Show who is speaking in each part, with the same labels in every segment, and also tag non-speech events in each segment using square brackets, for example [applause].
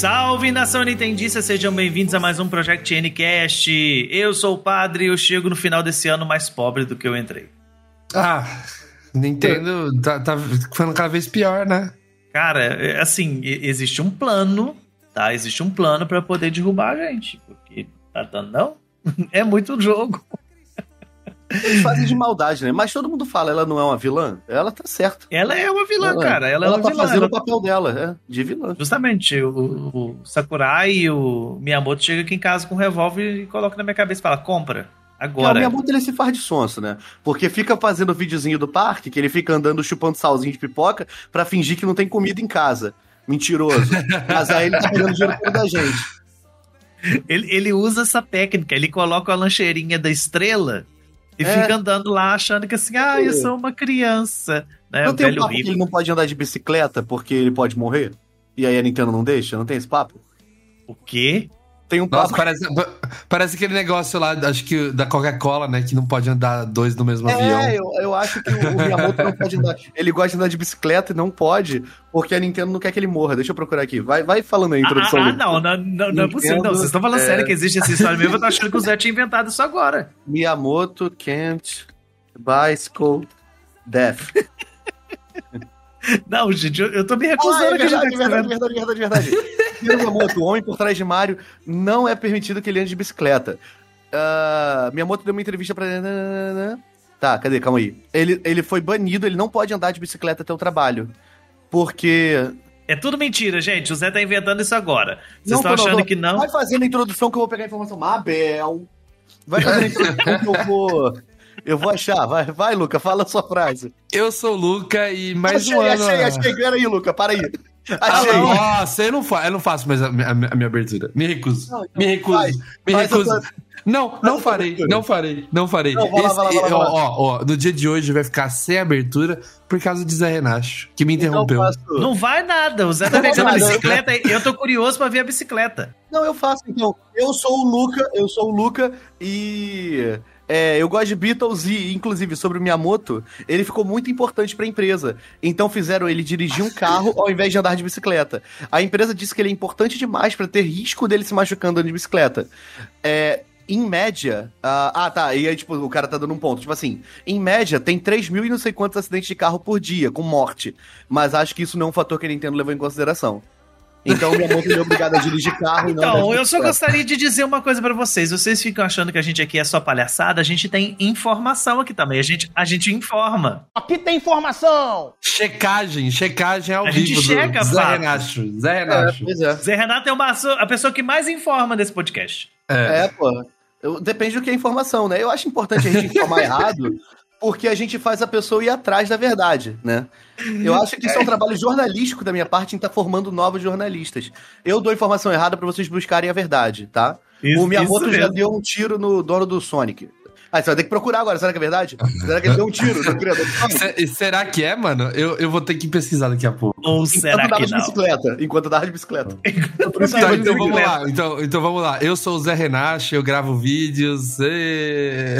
Speaker 1: Salve nação Nintendista, sejam bem-vindos a mais um Project Ncast. Eu sou o padre e eu chego no final desse ano mais pobre do que eu entrei.
Speaker 2: Ah, Nintendo tá, tá ficando cada vez pior, né?
Speaker 1: Cara, é, assim, existe um plano, tá? Existe um plano pra poder derrubar a gente, porque tá dando não? [laughs] É muito jogo.
Speaker 3: Eles fazem de maldade, né? Mas todo mundo fala, ela não é uma vilã? Ela tá certa.
Speaker 1: Ela é uma vilã, cara. Ela, é uma
Speaker 3: tá
Speaker 1: vilã.
Speaker 3: fazendo
Speaker 1: Ela-
Speaker 3: o papel dela, é, de vilã.
Speaker 1: Justamente, o, o Sakurai e o Miyamoto chegam aqui em casa com um revólver e colocam na minha cabeça e fala: compra,
Speaker 3: É, o
Speaker 1: agora.
Speaker 3: Miyamoto ele se faz de sonso, né? Porque fica fazendo o videozinho do parque, que ele fica andando chupando salzinho de pipoca pra fingir que não tem comida em casa. Mentiroso. Mas aí ele tá pegando dinheiro da gente. [laughs]
Speaker 1: Ele, ele usa essa técnica, ele coloca a lancheirinha da estrela e
Speaker 3: É.
Speaker 1: fica andando lá achando que assim, ah, eu sou uma criança. Né?
Speaker 3: não
Speaker 1: o
Speaker 3: tem um
Speaker 1: velho
Speaker 3: papo que
Speaker 1: rico.
Speaker 3: ele não pode andar de bicicleta porque ele pode morrer? E aí a Nintendo não deixa? Não tem esse papo?
Speaker 1: O quê?
Speaker 3: Tem um
Speaker 2: Nossa,
Speaker 3: papo.
Speaker 2: parece, parece aquele negócio lá, acho que da Coca-Cola, né? Que não pode andar dois no mesmo avião.
Speaker 3: É, eu, eu acho que o, Miyamoto não pode andar. [laughs] Ele gosta de andar de bicicleta e não pode, porque a Nintendo não quer que ele morra. Deixa eu procurar aqui. Vai, vai falando aí a
Speaker 1: Ah,
Speaker 3: introdução.
Speaker 1: ah,
Speaker 3: dele.
Speaker 1: não, não, não, não é possível. Não, vocês estão falando
Speaker 3: é.
Speaker 1: sério que existe essa história mesmo. Eu tô achando que o Zé tinha inventado isso agora.
Speaker 3: Miyamoto can't bicycle death.
Speaker 1: Não, gente, eu, eu tô me
Speaker 3: Ah,
Speaker 1: recusando
Speaker 3: é
Speaker 1: a acreditar
Speaker 3: verdade,
Speaker 1: que você
Speaker 3: verdade,
Speaker 1: vai-
Speaker 3: verdade, verdade, verdade. Miyamoto, o homem por trás de Mario, não é permitido que ele ande de bicicleta. Ah, Miyamoto deu uma entrevista pra... Tá, cadê? Calma aí. Ele, ele foi banido, ele não pode andar de bicicleta até o trabalho. Porque
Speaker 1: É tudo mentira, gente. O Zé tá inventando isso agora. Vocês
Speaker 3: Não,
Speaker 1: estão
Speaker 3: tô,
Speaker 1: achando
Speaker 3: não.
Speaker 1: que não?
Speaker 3: Vai fazendo a introdução que eu vou pegar a informação. Mabel. Vai fazendo a introdução que eu vou. Eu vou achar. Vai, vai, Luca, fala a sua frase.
Speaker 2: Eu sou o Luca e mais
Speaker 3: achei,
Speaker 2: um ano.
Speaker 3: achei, achei. Pera aí, Luca, para aí.
Speaker 2: Ah,
Speaker 3: Achei.
Speaker 2: nossa, eu não, fa eu não faço mais a, minha- a minha abertura. Me recuso.
Speaker 3: Não, então
Speaker 2: me recuso.
Speaker 3: faz.
Speaker 2: me
Speaker 3: Faz a
Speaker 2: recuso.
Speaker 3: tua-
Speaker 2: Não, não
Speaker 3: a
Speaker 2: farei, não farei, não farei.
Speaker 3: Não, vai lá, vai lá.
Speaker 2: ó, ó, ó, no dia de hoje vai ficar sem abertura por causa de Zé Renacho, que me
Speaker 3: Então
Speaker 2: interrompeu.
Speaker 3: eu faço.
Speaker 1: Não vai nada. O Zé tá
Speaker 3: Não
Speaker 1: pegando a bicicleta. e Eu tô curioso pra ver a bicicleta.
Speaker 3: Não, eu faço então. Eu sou o Luca, eu sou o Luca e. é, eu gosto de Beatles e, inclusive, sobre o Miyamoto, ele ficou muito importante pra empresa. Então fizeram ele dirigir um carro ao invés de andar de bicicleta. A empresa disse que ele é importante demais pra ter risco dele se machucando andando de bicicleta. É, em média. ah, ah, tá. E aí, tipo, o cara tá dando um ponto. Tipo assim, em média, tem 3 mil e não sei quantos acidentes de carro por dia, com morte. Mas acho que isso não é um fator que a Nintendo levou em consideração. Então o Miyamoto ele é obrigado a dirigir carro e não
Speaker 1: Então, eu só
Speaker 3: bicicleta.
Speaker 1: gostaria de dizer uma coisa pra vocês. Vocês ficam achando que a gente aqui é só palhaçada, a gente tem informação aqui também. A gente, a gente informa.
Speaker 4: Aqui tem informação!
Speaker 2: Checagem, checagem ao
Speaker 1: A
Speaker 2: vivo.
Speaker 1: gente
Speaker 2: do
Speaker 1: checa,
Speaker 2: Zé. Renacho. Zé
Speaker 3: É,
Speaker 2: Renacho.
Speaker 3: pois é.
Speaker 1: Zé Renato é uma, a pessoa que mais informa desse podcast.
Speaker 2: É.
Speaker 3: É, pô. Eu- depende do que é informação, né? Eu acho importante a gente informar [laughs] errado, porque a gente faz a pessoa ir atrás da verdade, né? Eu acho que isso é um trabalho jornalístico da minha parte em estar formando novos jornalistas. Eu dou informação errada pra vocês buscarem a verdade, tá?
Speaker 1: Isso-
Speaker 3: o Miyamoto já deu um tiro no dono do Sonic. Ah, você vai ter que procurar agora, será que é verdade? Será que ele deu um tiro no criador do Sonic? [laughs]
Speaker 2: Se- será que é, mano? Eu, eu vou ter que pesquisar daqui a pouco.
Speaker 1: Ou será
Speaker 3: enquanto dava
Speaker 1: que
Speaker 3: de
Speaker 1: não?
Speaker 3: bicicleta. Enquanto dava de bicicleta. [laughs]
Speaker 2: Tá,
Speaker 3: vou
Speaker 2: então
Speaker 3: dizer
Speaker 2: vamos lá. Então, então vamos lá. Eu sou o Zé Renacho, eu gravo vídeos. ê.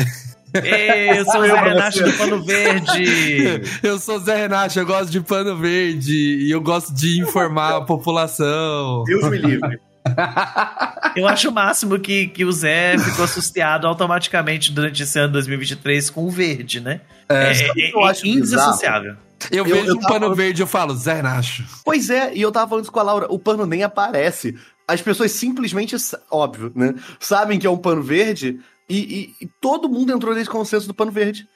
Speaker 1: Ei, [laughs] eu sou o Zé Renato do Pano Verde.
Speaker 2: Eu sou o Zé Renacho, eu gosto de pano verde e eu gosto de informar a população.
Speaker 3: Deus me livre. [laughs]
Speaker 1: Eu acho o máximo que, que o Zé ficou assustado automaticamente durante esse ano 2023 com o verde, né? É,
Speaker 3: que
Speaker 1: é,
Speaker 3: eu acho
Speaker 1: é indissociável.
Speaker 2: Eu,
Speaker 3: Eu-
Speaker 2: vejo
Speaker 3: eu
Speaker 2: um
Speaker 3: tava-
Speaker 2: pano verde e eu falo, Zé Renacho.
Speaker 3: Pois é, e eu tava falando isso com a Laura, o pano nem aparece. As pessoas simplesmente, óbvio, né? Sabem que é um pano verde e, e- e todo mundo entrou nesse consenso do pano verde.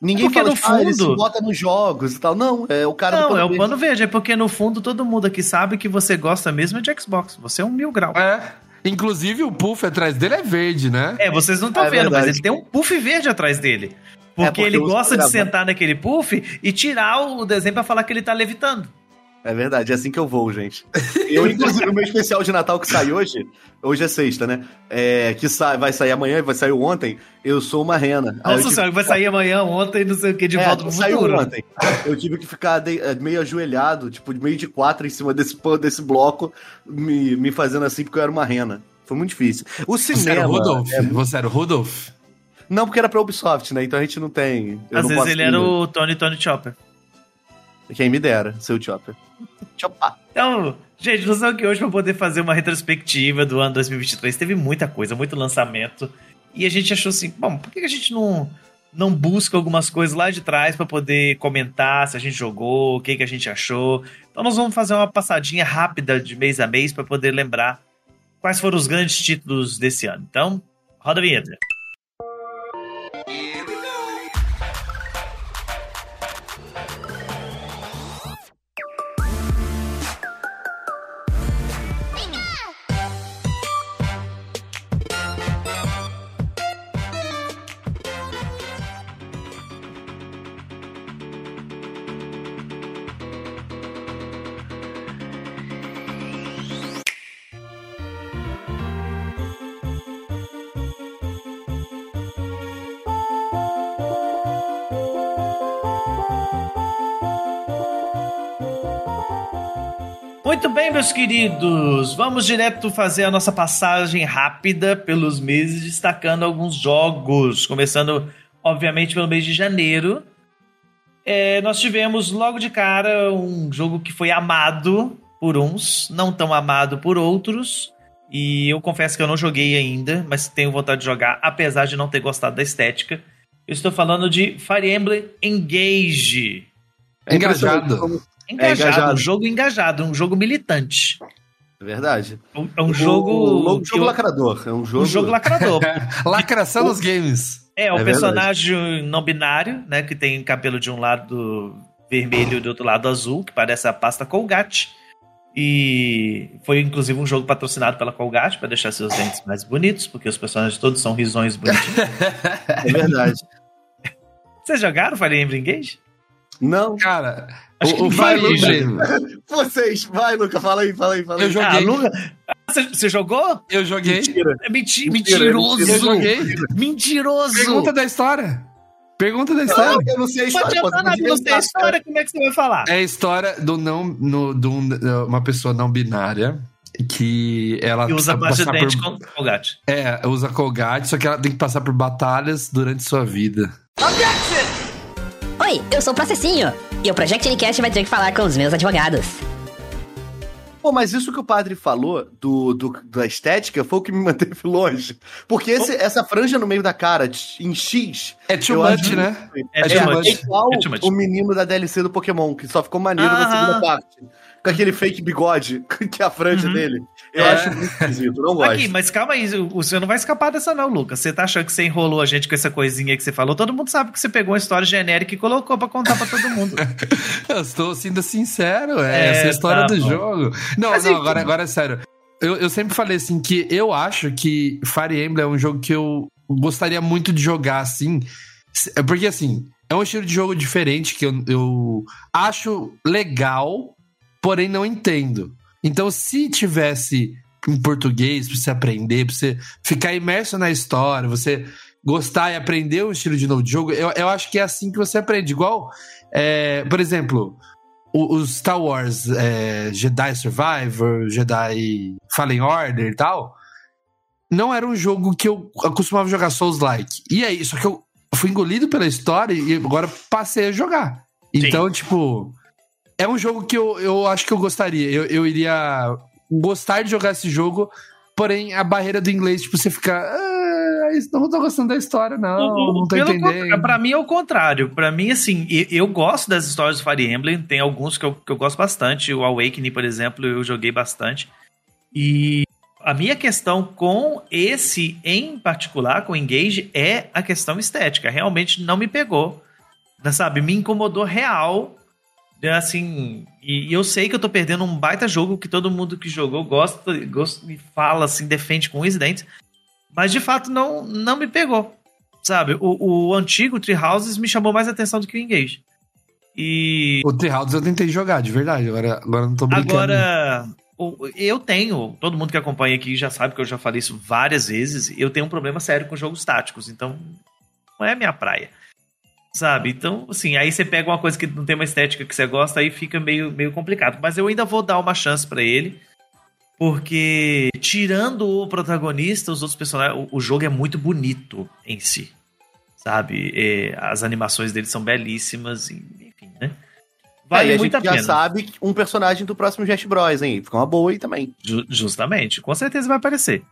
Speaker 3: Ninguém
Speaker 1: Porque
Speaker 3: fala,
Speaker 1: no
Speaker 3: tipo, ah, ele se
Speaker 1: fundo-
Speaker 3: bota nos jogos e tal. Não, é o cara do
Speaker 1: Não,
Speaker 3: pano
Speaker 1: é o
Speaker 3: verde.
Speaker 1: pano verde, é porque no fundo todo mundo aqui sabe que você gosta mesmo de Xbox. Você é um mil grau.
Speaker 2: É. Inclusive o puff atrás dele é verde, né?
Speaker 1: É, vocês não estão
Speaker 3: É
Speaker 1: vendo, mas
Speaker 3: verdade.
Speaker 1: ele tem um puff verde atrás dele. Porque,
Speaker 3: porque
Speaker 1: ele gosta de sentar naquele puff e tirar o desenho pra falar que ele tá levitando.
Speaker 3: É verdade, é assim que eu vou, gente. Eu, inclusive, o meu especial de Natal que sai hoje, hoje é sexta, né? É, que sai, vai sair amanhã, vai sair ontem, eu sou uma rena.
Speaker 1: Nossa
Speaker 3: tive
Speaker 1: senhora, vai sair amanhã, ontem, não sei o que, de
Speaker 3: É,
Speaker 1: volta pro
Speaker 3: saiu
Speaker 1: futuro.
Speaker 3: ontem. Eu tive que ficar de- eh, meio ajoelhado, tipo, meio de quatro em cima desse, pano- desse bloco, me, me fazendo assim porque eu era uma rena. Foi muito difícil. O
Speaker 2: Você era
Speaker 3: cinema.
Speaker 2: o Rudolph?
Speaker 3: é-
Speaker 2: Você era o Rudolph?
Speaker 3: não, porque era pra Ubisoft, né? Então a gente não tem. eu
Speaker 1: Às
Speaker 3: não
Speaker 1: vezes ele
Speaker 3: ir
Speaker 1: era o Tony Tony Chopper.
Speaker 3: Quem me dera, seu Chopper. Chopar.
Speaker 1: Então, gente, nós estamos aqui hoje para poder fazer uma retrospectiva do ano 2023. Teve muita coisa, muito lançamento. E a gente achou assim, bom, por que a gente não, não busca algumas coisas lá de trás para poder comentar se a gente jogou, o que, que a gente achou? Então nós vamos fazer uma passadinha rápida de mês a mês para poder lembrar quais foram os grandes títulos desse ano. Então, roda a vinheta. Muito bem, meus queridos, vamos direto fazer a nossa passagem rápida pelos meses, destacando alguns jogos. Começando, obviamente, pelo mês de janeiro. É, nós tivemos logo de cara um jogo que foi amado por uns, não tão amado por outros. E eu confesso que eu não joguei ainda, mas tenho vontade de jogar, apesar de não ter gostado da estética. Eu estou falando de Fire Emblem Engage.
Speaker 2: Engajado.
Speaker 1: Engajado,
Speaker 3: engajado.
Speaker 1: um jogo engajado, um jogo militante.
Speaker 3: É verdade.
Speaker 1: É um jogo.
Speaker 3: Um jogo
Speaker 1: eu-
Speaker 3: lacrador. É um jogo.
Speaker 1: um jogo lacrador. [laughs]
Speaker 2: Lacração nos games.
Speaker 1: É, o
Speaker 3: É
Speaker 1: personagem não binário, né? Que tem cabelo de um lado vermelho e do outro lado azul, que parece a pasta Colgate. E foi inclusive um jogo patrocinado pela Colgate para deixar seus dentes mais bonitos, porque os personagens todos são risões bonitinhos. [laughs]
Speaker 3: É verdade.
Speaker 1: Vocês jogaram Fire Emblem Engage?
Speaker 3: Não.
Speaker 2: Cara,
Speaker 1: Acho que
Speaker 2: o, o
Speaker 1: vai,
Speaker 2: Fire
Speaker 1: Luca.
Speaker 3: Vocês, vai, Luca, fala aí, fala aí, fala aí.
Speaker 2: Eu joguei.
Speaker 1: Ah, Luca, Ah, você, jogou?
Speaker 2: eu joguei.
Speaker 3: Mentira.
Speaker 1: É menti
Speaker 3: Mentira,
Speaker 1: mentiroso!
Speaker 3: mentira.
Speaker 2: Eu joguei.
Speaker 1: Mentiroso!
Speaker 2: Pergunta da história. Pergunta da história.
Speaker 3: Não, eu não sei a história.
Speaker 1: adianta nada, não sei a história, como é que você vai falar?
Speaker 2: É a história do não, no, de um- uma pessoa não binária que ela
Speaker 1: E usa baixa de
Speaker 2: passar
Speaker 1: dente
Speaker 2: por,
Speaker 1: com Colgate.
Speaker 2: é, usa Colgate, só que ela tem que passar por batalhas durante sua vida.
Speaker 5: Oi, eu sou o Processinho. E o Project Unicast vai ter que falar com os meus advogados.
Speaker 3: Pô, mas isso que o padre falou do, do- da estética foi o que me [laughs] manteve longe. Porque esse- essa franja no meio da cara, de- em X.
Speaker 2: É too much,
Speaker 3: acho-
Speaker 2: né?
Speaker 1: É,
Speaker 2: É.
Speaker 3: É igual
Speaker 1: É too much.
Speaker 3: o menino da DLC do Pokémon, que só ficou maneiro na
Speaker 1: Aham.
Speaker 3: segunda parte. Com aquele fake bigode, [laughs] que é a franja
Speaker 1: Uhum.
Speaker 3: dele. Eu
Speaker 2: É.
Speaker 3: acho muito esquisito, não gosto.
Speaker 1: Aqui, mas calma aí, o- você não vai escapar dessa não, Lucas. Você tá achando que você enrolou a gente com essa coisinha que você falou? Todo mundo sabe que você pegou uma história genérica e colocou pra contar pra todo mundo. [laughs]
Speaker 2: Eu estou sendo sincero, é,
Speaker 1: É,
Speaker 2: essa é a história
Speaker 1: tá
Speaker 2: do
Speaker 1: bom.
Speaker 2: jogo. Não,
Speaker 1: Mas
Speaker 2: não,
Speaker 1: enfim.
Speaker 2: agora, agora é sério. Eu, eu sempre falei assim que eu acho que Fire Emblem é um jogo que eu gostaria muito de jogar assim. É Porque assim, é um estilo de jogo diferente que eu, eu acho legal, porém não entendo. Então, se tivesse em português pra você aprender, pra você ficar imerso na história, você gostar e aprender um estilo de novo de jogo, eu, eu acho que é assim que você aprende. Igual, é, por exemplo, o- os Star Wars é, Jedi Survivor, Jedi Fallen Order e tal, não era um jogo que eu costumava jogar Souls-like. E aí, só que eu fui engolido pela história e agora passei a jogar.
Speaker 1: Sim.
Speaker 2: Então, tipo, é um jogo que eu, eu acho que eu gostaria. Eu, eu iria gostar de jogar esse jogo, porém a barreira do inglês, tipo, você fica. Ah, não tô gostando da história, não, não tô
Speaker 1: Pelo
Speaker 2: entendendo.
Speaker 1: Pra mim é o contrário. Pra mim, assim, e- eu gosto das histórias do Fire Emblem. Tem alguns que eu, que eu gosto bastante. O Awakening, por exemplo, eu joguei bastante. E a minha questão com esse em particular, com o Engage, é a questão estética. Realmente não me pegou. né, Sabe? Me incomodou real. Né, Assim, e, eu sei que eu tô perdendo um baita jogo que todo mundo que jogou gosta, gosta e fala, assim, defende com os dentes. Mas de fato não, não me pegou. Sabe? O, o antigo Tree Houses me chamou mais atenção do que o Engage. E
Speaker 2: O The Houses eu tentei jogar, de verdade. Agora, agora não tô brincando.
Speaker 1: agora, eu tenho, todo mundo que acompanha aqui já sabe que eu já falei isso várias vezes, eu tenho um problema sério com jogos táticos, então não é a minha praia. Sabe? Então, assim, aí você pega uma coisa que não tem uma estética que você gosta, aí fica meio, meio complicado. Mas eu ainda vou dar uma chance pra ele, porque tirando o protagonista, os outros personagens, o, o jogo é muito bonito em si. Sabe? É, as animações dele são belíssimas, e, enfim, né? Vale
Speaker 3: Aí a
Speaker 1: muito
Speaker 3: gente
Speaker 1: a
Speaker 3: já
Speaker 1: pena.
Speaker 3: sabe um personagem do próximo Smash Bros, hein? Fica uma boa aí também.
Speaker 1: Ju- justamente, com certeza vai aparecer.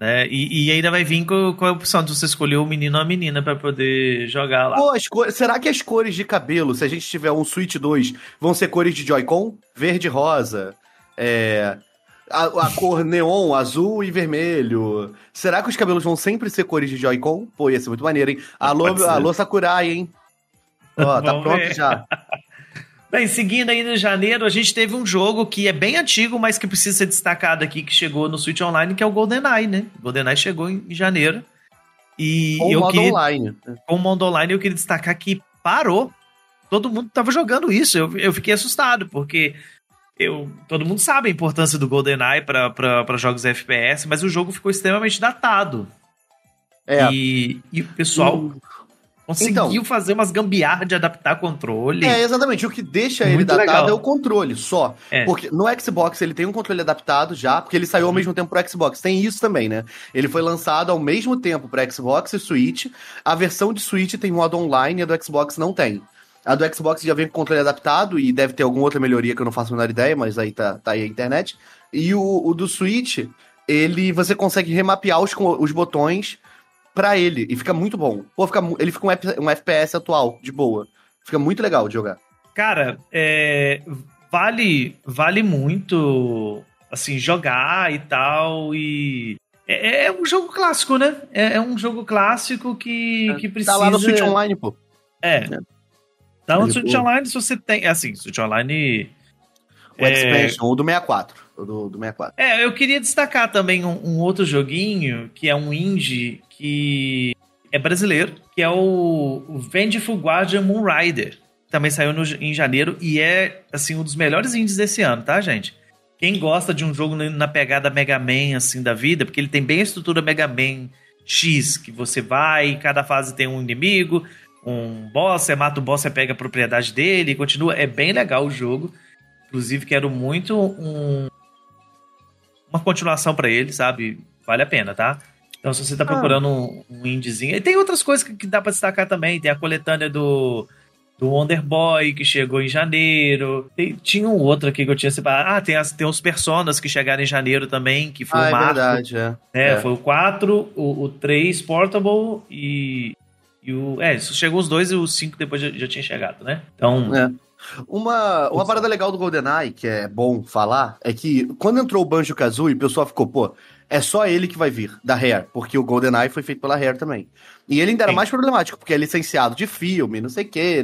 Speaker 1: Né? E, e ainda vai vir com, com a opção de você escolher o menino ou a menina pra poder jogar lá.
Speaker 3: Pô, as cores- será que as cores de cabelo, se a gente tiver um Switch 2, vão ser cores de Joy-Con? Verde e rosa. É. A, a cor neon, azul e vermelho. Será que os cabelos vão sempre ser cores de Joy-Con? Pô, ia ser muito maneiro, hein? Alô, alô Sakurai, hein? Ó, tá pronto já. [laughs]
Speaker 1: Bem, seguindo ainda em janeiro, a gente teve um jogo que é bem antigo, mas que precisa ser destacado aqui, que chegou no Switch Online, que é o GoldenEye, né? GoldenEye chegou em janeiro. E
Speaker 3: Ou
Speaker 1: eu
Speaker 3: modo
Speaker 1: queria,
Speaker 3: online.
Speaker 1: com o modo online, eu queria destacar que parou. Todo mundo tava jogando isso. Eu, eu fiquei assustado, porque eu, todo mundo sabe a importância do GoldenEye para jogos FPS, mas o jogo ficou extremamente datado.
Speaker 3: É.
Speaker 1: E, e o pessoal conseguiu
Speaker 3: Então.
Speaker 1: fazer umas gambiarras de adaptar controle.
Speaker 3: É, exatamente. O que deixa ele
Speaker 1: Muito
Speaker 3: datado
Speaker 1: legal.
Speaker 3: é o controle, só.
Speaker 1: É.
Speaker 3: Porque no Xbox ele tem um controle adaptado já, porque ele saiu ao mesmo tempo pro Xbox. Tem isso também, né? Ele foi lançado ao mesmo tempo pro Xbox e Switch. A versão de Switch tem modo online e a do Xbox não tem. A do Xbox já vem com controle adaptado e deve ter alguma outra melhoria que eu não faço a menor ideia, mas aí tá, tá aí a internet. E o, o do Switch, ele você consegue remapear os, os botões pra ele e fica muito bom. Pô, fica, ele fica um, um FPS atual, de boa. Fica muito legal de jogar.
Speaker 1: Cara, é, vale, vale muito, assim, jogar e tal, e... É, é um jogo clássico, né? É, é um jogo clássico que, que precisa...
Speaker 3: Tá lá no Switch Online, pô.
Speaker 1: É. Tá no Switch Online se você tem... Assim, Switch Online...
Speaker 3: O
Speaker 1: É.
Speaker 3: Expansion, o do 64. O do, do 64.
Speaker 1: É, eu queria destacar também um, um outro joguinho, que é um indie que é brasileiro, que é o, Vengeful Guardian Moon Rider. Também saiu no- em janeiro e é, assim, um dos melhores indies desse ano, tá, gente? Quem gosta de um jogo na- pegada Mega Man, assim, da vida, porque ele tem bem a estrutura Mega Man X, que você vai, cada fase tem um inimigo, um boss, você mata o boss, você pega a propriedade dele, e continua. É bem legal o jogo. Inclusive, quero muito um, uma continuação pra ele, sabe? Vale a pena, tá? Então, se você tá procurando um, um indiezinho. E tem outras coisas que, que dá pra destacar também. Tem a coletânea do, do Wonder Boy, que chegou em janeiro. Tem- tinha um outro aqui que eu tinha separado. Ah, tem, as, tem os Personas que chegaram em janeiro também, que foi
Speaker 3: Ah,
Speaker 1: o
Speaker 3: é
Speaker 1: marco.
Speaker 3: verdade, é.
Speaker 1: É,
Speaker 3: É.
Speaker 1: foi o 4, o, o 3 Portable e, e o. É, isso chegou os dois e o 5 depois já, já tinha chegado, né? Então.
Speaker 3: É. Uma, uma parada legal do GoldenEye, que é bom falar, é que quando entrou o Banjo-Kazooie, o pessoal ficou, pô, é só ele que vai vir, da Rare, porque o GoldenEye foi feito pela Rare também. E ele ainda era
Speaker 1: Sim.
Speaker 3: mais problemático, porque é licenciado de filme, não sei o quê,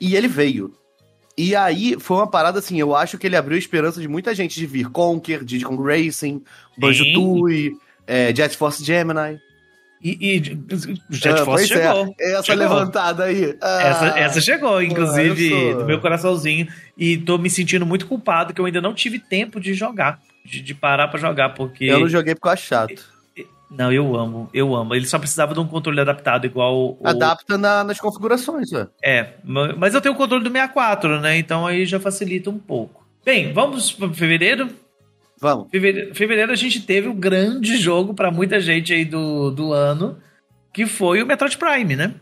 Speaker 3: e ele veio. E aí foi uma parada assim, eu acho que ele abriu a esperança de muita gente de vir Conker, Diddy Kong Racing, Banjo-Tooie, é, Jet Force Gemini.
Speaker 1: E, e Jet
Speaker 3: Ah,
Speaker 1: Force
Speaker 3: é,
Speaker 1: chegou.
Speaker 3: Essa
Speaker 1: Chegou.
Speaker 3: levantada aí. Ah,
Speaker 1: Essa, essa chegou, inclusive,
Speaker 3: sou-
Speaker 1: no meu coraçãozinho. E tô me sentindo muito culpado que eu ainda não tive tempo de jogar. De, de parar pra jogar, porque.
Speaker 3: Eu não joguei porque eu acho chato.
Speaker 1: Não, eu amo, eu amo. Ele só precisava de um controle adaptado igual o.
Speaker 3: Adapta na- nas configurações, ué.
Speaker 1: É, ma- mas eu tenho o controle do 64, né? Então aí já facilita um pouco. Bem, vamos para fevereiro.
Speaker 3: Vamos.
Speaker 1: Fevereiro, fevereiro a gente teve o grande jogo pra muita gente aí do, do ano, que foi o Metroid Prime, né?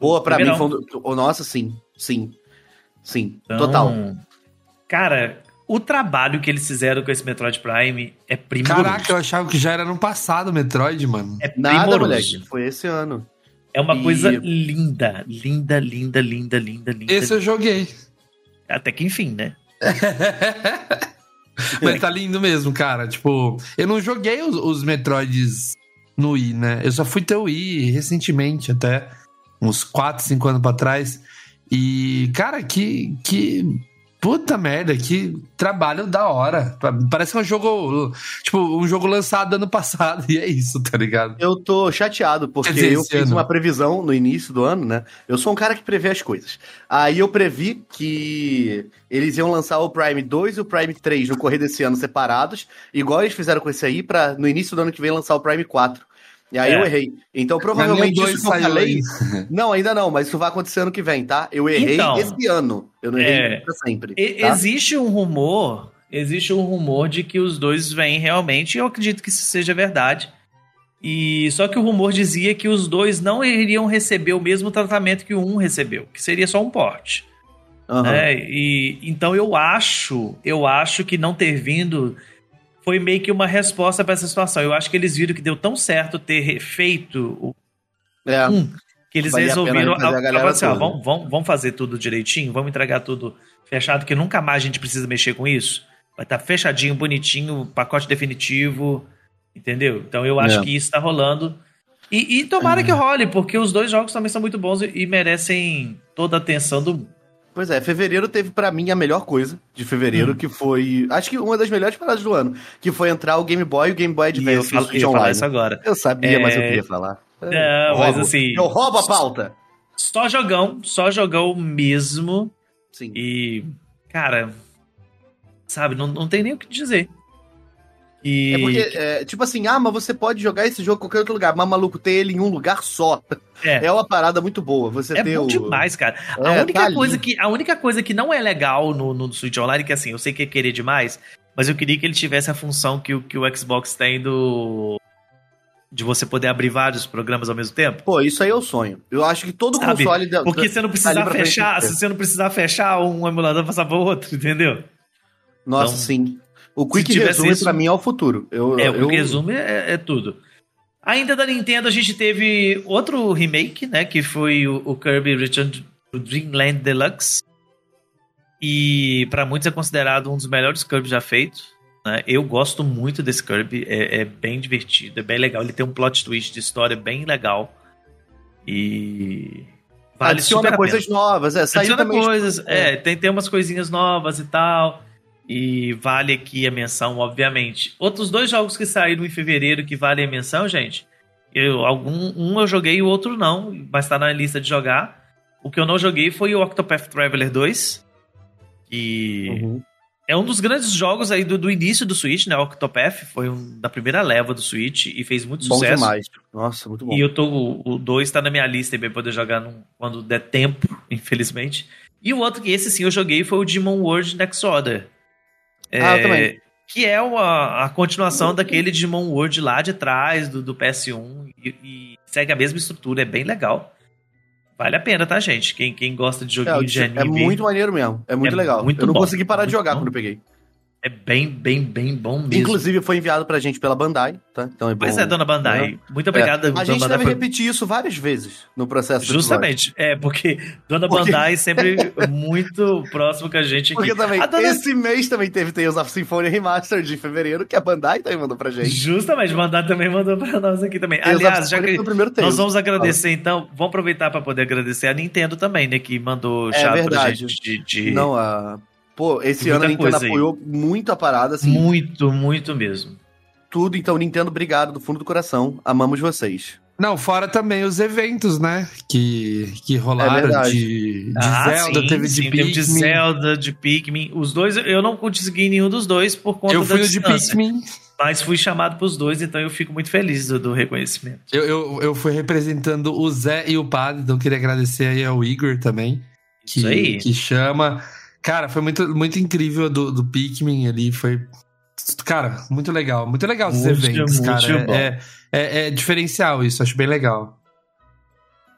Speaker 3: Boa, pra mim foi um Nossa, sim. Sim. Sim.
Speaker 1: Então,
Speaker 3: Total.
Speaker 1: Cara, o trabalho que eles fizeram com esse Metroid Prime é primoroso.
Speaker 2: Caraca, eu achava que já era no passado o Metroid, mano.
Speaker 1: é
Speaker 3: Nada,
Speaker 1: primoroso.
Speaker 3: moleque. Foi esse ano.
Speaker 1: É uma
Speaker 3: E-
Speaker 1: coisa linda, linda, linda, linda, linda, linda.
Speaker 2: Esse eu joguei.
Speaker 1: Até que enfim, né? [laughs]
Speaker 2: Mas tá lindo mesmo, cara. Tipo, eu não joguei os, os Metroids no Wii, né? Eu só fui ter o Wii recentemente, até uns 4, 5 anos pra trás. E, cara, que. que puta merda, que trabalho da hora. Parece que é um jogo. Tipo, um jogo lançado ano passado. [laughs] E é isso, tá ligado?
Speaker 3: Eu tô chateado, porque
Speaker 2: dizer,
Speaker 3: eu fiz
Speaker 2: ano.
Speaker 3: uma previsão no início do ano, né? Eu sou um cara que prevê as coisas. Aí eu previ que eles iam lançar o Prime 2 e o Prime 3 no correr desse ano separados, igual eles fizeram com esse aí, pra no início do ano que vem lançar o Prime 4. E aí
Speaker 1: É.
Speaker 3: eu errei. Então provavelmente isso que eu falei. Não, ainda não, mas isso vai acontecer ano que vem, tá? Eu errei
Speaker 1: Então,
Speaker 3: esse ano. Eu não errei
Speaker 1: é,
Speaker 3: pra sempre. Tá?
Speaker 1: Existe um rumor, existe um rumor de que os dois vêm realmente, e eu acredito que isso seja verdade. E só que o rumor dizia que os dois não iriam receber o mesmo tratamento que o um recebeu, que seria só um porte.
Speaker 3: Aham.
Speaker 1: né? E então eu acho, eu acho que não ter vindo foi meio que uma resposta para essa situação. Eu acho que eles viram que deu tão certo ter refeito o
Speaker 3: É.
Speaker 1: um, que eles
Speaker 3: a
Speaker 1: resolveram
Speaker 3: a
Speaker 1: a-
Speaker 3: galera
Speaker 1: assim, ó, vamos, vamos, vamos fazer tudo direitinho, vamos entregar tudo fechado, que nunca mais a gente precisa mexer com isso. Vai estar fechadinho, bonitinho, pacote definitivo, entendeu? Então eu acho
Speaker 3: É.
Speaker 1: que isso tá rolando. E, e tomara que role, porque os dois jogos também são muito bons e, e merecem toda a atenção do mundo.
Speaker 3: Pois é, fevereiro teve pra mim a melhor coisa de fevereiro,
Speaker 1: Hum.
Speaker 3: que foi. Acho que uma das melhores paradas do ano. Que foi entrar o Game Boy e o Game Boy
Speaker 1: E eu,
Speaker 3: Advance
Speaker 1: falo, eu falar isso agora.
Speaker 3: Eu sabia,
Speaker 1: É,
Speaker 3: mas eu queria falar.
Speaker 1: Não,
Speaker 3: Eu
Speaker 1: mas
Speaker 3: roubo.
Speaker 1: assim-
Speaker 3: Eu roubo a pauta!
Speaker 1: Só jogão, só jogão mesmo.
Speaker 3: Sim.
Speaker 1: E, cara, sabe, não, não tem nem o que dizer. E
Speaker 3: É porque, é, tipo assim, ah, mas você pode jogar esse jogo em qualquer outro lugar, mas maluco, ter ele em um lugar só
Speaker 1: é,
Speaker 3: é uma parada muito boa. Você
Speaker 1: é
Speaker 3: ter
Speaker 1: bom
Speaker 3: o.
Speaker 1: demais, cara.
Speaker 3: É,
Speaker 1: a, única
Speaker 3: tá ali.
Speaker 1: coisa que, a única coisa que não é legal no, no Switch Online, que assim, eu sei que é querer demais, mas eu queria que ele tivesse a função que, o- que o Xbox tem do. de você poder abrir vários programas ao mesmo tempo.
Speaker 3: Pô, isso aí é o sonho. Eu acho que todo
Speaker 1: Sabe?
Speaker 3: console. da-
Speaker 1: Porque você não precisar
Speaker 3: pra frente
Speaker 1: fechar, se você não precisar fechar um emulador passar para outro, [laughs] entendeu?
Speaker 3: Nossa,
Speaker 1: Então,
Speaker 3: sim. O Quick Resume
Speaker 1: isso-
Speaker 3: pra mim é o futuro. Eu,
Speaker 1: É,
Speaker 3: eu,
Speaker 1: o resumo é, é tudo. Ainda da Nintendo, a gente teve outro remake, né? Que foi o, o Kirby Return to Dreamland Deluxe. E pra muitos é considerado um dos melhores Kirby já feitos. Né? Eu gosto muito desse Kirby, é, é bem divertido, é bem legal. Ele tem um plot twist de história bem legal. E. Vale
Speaker 3: adiciona
Speaker 1: super a pena.
Speaker 3: coisas novas. É, saiu
Speaker 1: Adiciona
Speaker 3: também.
Speaker 1: coisas, é, tem, tem umas coisinhas novas e tal. E vale aqui a menção, obviamente. Outros dois jogos que saíram em fevereiro que valem a menção, gente. Eu, algum, um eu joguei e o outro não, mas tá na lista de jogar. O que eu não joguei foi o Octopath Traveler 2. Que
Speaker 3: Uhum.
Speaker 1: é um dos grandes jogos aí do, do início do Switch, né? O Octopath foi um da primeira leva do Switch e fez muito
Speaker 3: Bom
Speaker 1: sucesso.
Speaker 3: demais. Nossa, muito bom.
Speaker 1: E eu tô. O 2 tá na minha lista pra poder jogar num- quando der tempo, [laughs] infelizmente. E o outro que esse sim eu joguei foi o Demon World Next Order.
Speaker 3: Ah, eu também.
Speaker 1: Que é uma, a continuação daquele Digimon World lá de trás, do, do PS1. E, e segue a mesma estrutura, é bem legal. Vale a pena, tá, gente? Quem, quem gosta de
Speaker 3: É,
Speaker 1: joguinho
Speaker 3: o-
Speaker 1: de
Speaker 3: é
Speaker 1: anime.
Speaker 3: muito maneiro mesmo. É muito
Speaker 1: É
Speaker 3: legal.
Speaker 1: muito
Speaker 3: eu não
Speaker 1: bom,
Speaker 3: consegui parar de jogar
Speaker 1: bom.
Speaker 3: quando eu peguei.
Speaker 1: É bem, bem, bem bom mesmo.
Speaker 3: Inclusive, foi enviado pra gente pela Bandai, tá? Então é bom.
Speaker 1: Pois é, dona Bandai. Muito obrigada,
Speaker 3: É. A
Speaker 1: dona
Speaker 3: gente
Speaker 1: Bandai.
Speaker 3: deve
Speaker 1: foi-
Speaker 3: repetir isso várias vezes no processo
Speaker 1: Justamente, é, porque Dona
Speaker 3: Porque-
Speaker 1: Bandai sempre [laughs] muito próximo com a gente aqui.
Speaker 3: Porque também,
Speaker 1: Dona-
Speaker 3: esse mês também teve Tales of Symphonia Remastered de fevereiro, que a Bandai também mandou pra gente.
Speaker 1: Justamente, Bandai também mandou pra nós aqui também.
Speaker 3: Tales
Speaker 1: Aliás, já que nós vamos agradecer, então, vamos aproveitar para poder agradecer a Nintendo também, né, que mandou
Speaker 3: É
Speaker 1: pra gente de, de-
Speaker 3: Não, a... Pô, esse
Speaker 1: Muita
Speaker 3: ano a Nintendo
Speaker 1: coisa aí.
Speaker 3: apoiou muito a parada, assim,
Speaker 1: muito, muito mesmo.
Speaker 3: tudo. Então, Nintendo, obrigado do fundo do coração. Amamos vocês.
Speaker 2: Não, fora também os eventos, né? Que, que rolaram
Speaker 3: verdade.
Speaker 2: de, de
Speaker 1: Ah,
Speaker 2: Zelda,
Speaker 1: sim,
Speaker 2: teve
Speaker 1: sim,
Speaker 2: de
Speaker 1: teve de
Speaker 2: Pikmin.
Speaker 1: Zelda, de Pikmin. Os dois, eu não consegui nenhum dos dois por conta
Speaker 2: Eu
Speaker 1: da
Speaker 2: fui de
Speaker 1: distância.
Speaker 2: Pikmin.
Speaker 1: Mas fui chamado pros dois, então eu fico muito feliz do, do reconhecimento.
Speaker 2: Eu, eu, eu fui representando o Zé e o Padre, então queria agradecer aí ao Igor também. Que,
Speaker 1: Isso aí.
Speaker 2: que chama. Cara, foi muito, muito incrível do, do Pikmin ali. Foi. Cara, muito legal. Muito legal esses
Speaker 1: Muito,
Speaker 2: eventos,
Speaker 1: muito
Speaker 2: cara.
Speaker 1: bom.
Speaker 2: É, é, é diferencial isso, acho bem legal.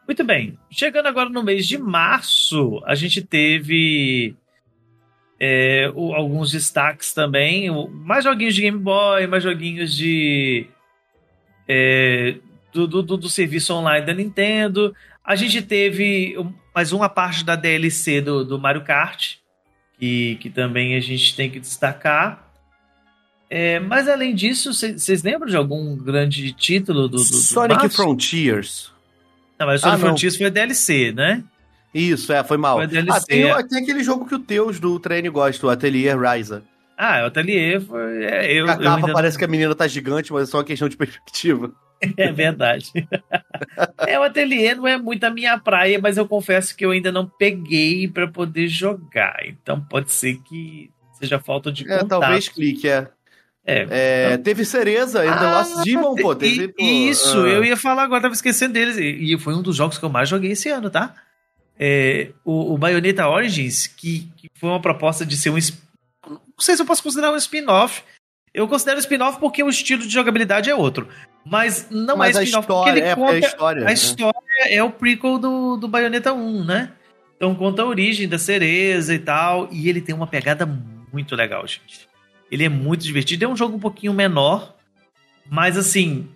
Speaker 1: Muito bem. Chegando agora no mês de março, a gente teve é, o- alguns destaques também. Mais joguinhos de Game Boy, mais joguinhos de. é, do, do, do- do serviço online da Nintendo. A gente teve mais uma parte da DLC do, do Mario Kart, que, que também a gente tem que destacar. É, mas além disso, vocês lembram de algum grande título do, do, do
Speaker 3: Sonic
Speaker 1: março?
Speaker 3: Frontiers.
Speaker 1: Não, mas o
Speaker 3: Ah,
Speaker 1: Sonic
Speaker 3: não.
Speaker 1: Frontiers foi a DLC, né?
Speaker 3: Isso, é, foi mal.
Speaker 1: Foi DLC,
Speaker 3: ah, tem,
Speaker 1: é.
Speaker 3: tem aquele jogo que o Teus do Treino gosta, o Atelier Ryza.
Speaker 1: Ah, o Atelier foi. É, eu,
Speaker 3: a
Speaker 1: eu
Speaker 3: capa
Speaker 1: ainda
Speaker 3: parece que a menina tá gigante, mas é só uma questão de [laughs] perspectiva. [laughs]
Speaker 1: É verdade. é, o Atelier não é muito a minha praia, mas eu confesso que eu ainda não peguei pra poder jogar. Então pode ser que seja falta de
Speaker 3: É,
Speaker 1: contato.
Speaker 3: talvez clique, é.
Speaker 1: É.
Speaker 3: É, teve Cereza, the
Speaker 1: Ah,
Speaker 3: Lost Demon, pô. Teve,
Speaker 1: e-
Speaker 3: pô,
Speaker 1: isso,
Speaker 3: ah,
Speaker 1: eu ia falar agora, tava esquecendo deles. E, e foi um dos jogos que eu mais joguei esse ano, tá? É, o, o Bayonetta Origins, que, que foi uma proposta de ser um. Não sei se eu posso considerar um spin-off. Eu considero spin-off porque o estilo de jogabilidade é outro. Mas não
Speaker 3: Mas
Speaker 1: é spin-off porque ele
Speaker 3: é,
Speaker 1: conta.
Speaker 3: é a história.
Speaker 1: A
Speaker 3: né?
Speaker 1: história é o prequel do, do Bayonetta 1, né? Então conta a origem da cereza e tal. E ele tem uma pegada muito legal, gente. Ele é muito divertido. É um jogo um pouquinho menor, mas assim,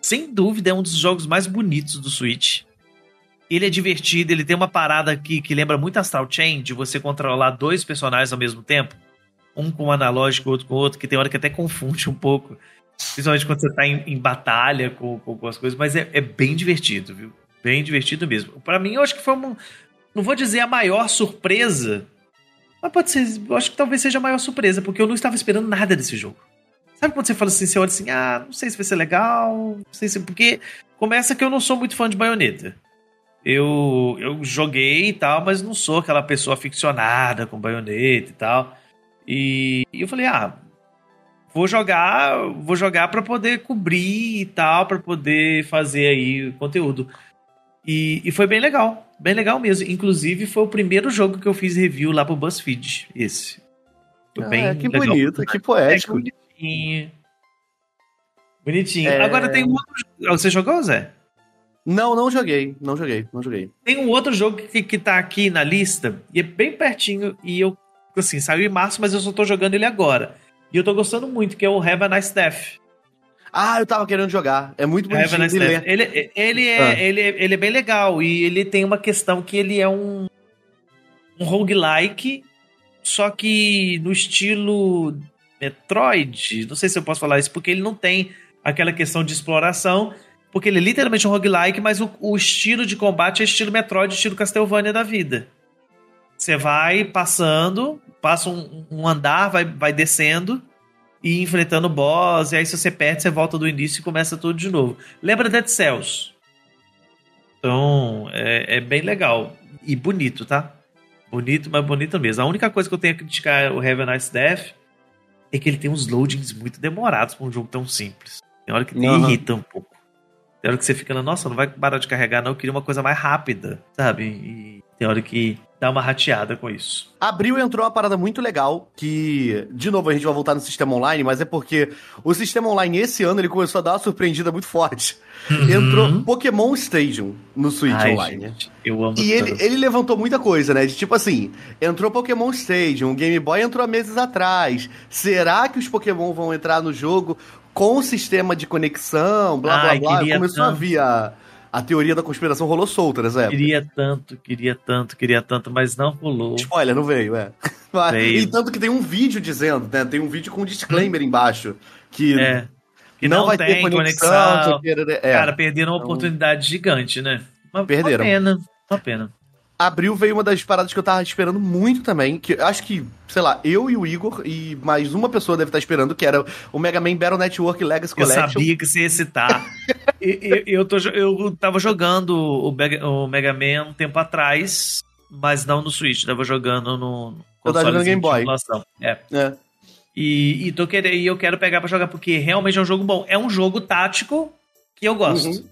Speaker 1: sem dúvida é um dos jogos mais bonitos do Switch. Ele é divertido, ele tem uma parada aqui que lembra muito Astral Chain, de você controlar dois personagens ao mesmo tempo. Um com um analógico, outro com outro, que tem hora que até confunde um pouco. Principalmente quando você tá em, em batalha com, com, com, as coisas, mas é, é, bem divertido, viu? Bem divertido mesmo. Para mim, eu acho que foi uma. Não vou dizer a maior surpresa, mas pode ser. Eu acho que talvez seja a maior surpresa, porque eu não estava esperando nada desse jogo. Sabe quando você fala assim, você olha assim, ah, não sei se vai ser legal, não sei se. Porque começa que eu não sou muito fã de baioneta. Eu, eu joguei e tal, mas não sou aquela pessoa aficionada com baioneta e tal. E, e eu falei, ah, vou jogar, vou jogar para poder cobrir e tal, para poder fazer aí conteúdo. E, e foi bem legal, bem legal mesmo. Inclusive foi o primeiro jogo que eu fiz review lá pro BuzzFeed, esse.
Speaker 3: Foi ah, bem que legal. bonito, que poético. É,
Speaker 1: bonitinho. Bonitinho. É... Agora tem um outro. Você jogou, Zé?
Speaker 3: Não, não joguei. Não joguei, não joguei.
Speaker 1: Tem um outro jogo que, que tá aqui na lista, e é bem pertinho, e eu, assim, saiu em março, mas eu só tô jogando ele agora. E eu tô gostando muito, que é o Have a Nice Death.
Speaker 3: Ah, eu tava querendo jogar. É muito bonitinho
Speaker 1: nice de ler. Ele, ele, é, ah. ele, ele é bem legal, e ele tem uma questão que ele é um, um roguelike, só que no estilo Metroid. Não sei se eu posso falar isso, porque ele não tem aquela questão de exploração, porque ele é literalmente um roguelike, mas o, o estilo de combate é estilo Metroid, estilo Castlevania da vida. Você vai passando, passa um, um, andar, vai, vai descendo e enfrentando o boss, e aí se você perde, você volta do início e começa tudo de novo. Lembra Dead Cells? Então, é, é bem legal. E bonito, tá? Bonito, mas bonito mesmo. A única coisa que eu tenho a criticar o Heaven Nice Death é que ele tem uns loadings muito demorados para um jogo tão simples. Tem hora que te uhum. irrita um pouco. Tem hora que você fica, nossa, não vai parar de carregar, não. Eu queria uma coisa mais rápida, sabe? E tem hora que dá uma rateada com isso.
Speaker 3: Abril entrou uma parada muito legal, que, de novo, a gente vai voltar no sistema online, mas é porque o sistema online esse ano ele começou a dar uma surpreendida muito forte. Uhum. Entrou Pokémon Stadium no Switch Ai, Online. Gente,
Speaker 1: eu amo
Speaker 3: E ele, ele, levantou muita coisa, né? De tipo assim, entrou Pokémon Stadium, o Game Boy entrou há meses atrás. Será que os Pokémon vão entrar no jogo com o sistema de conexão, blá Ai, blá blá? Começou tanto. a vir a a teoria da conspiração rolou solta nessa época.
Speaker 1: Queria tanto, queria tanto, queria tanto, mas não rolou.
Speaker 3: Spoiler, não veio, é. [laughs] Veio. E tanto que tem um vídeo dizendo, né? Tem um vídeo com um disclaimer embaixo. Que,
Speaker 1: é. que não, não vai ter conexão. conexão é. Cara, perderam uma então, oportunidade gigante, né? Uma,
Speaker 3: perderam.
Speaker 1: Uma pena, uma pena.
Speaker 3: Abril veio uma das paradas que eu tava esperando muito também, que acho que, sei lá, eu e o Igor e mais uma pessoa deve estar esperando, que era o Mega Man Battle Network Legacy Collection.
Speaker 1: Eu sabia que você ia citar. eu, eu, tô, eu tava jogando o Mega, o Mega Man um tempo atrás, mas não no Switch, tava jogando no
Speaker 3: eu tava jogando Game Boy.
Speaker 1: É. é. E, e, tô querendo, e eu quero pegar para jogar porque realmente é um jogo bom. É um jogo tático que eu gosto. Uhum.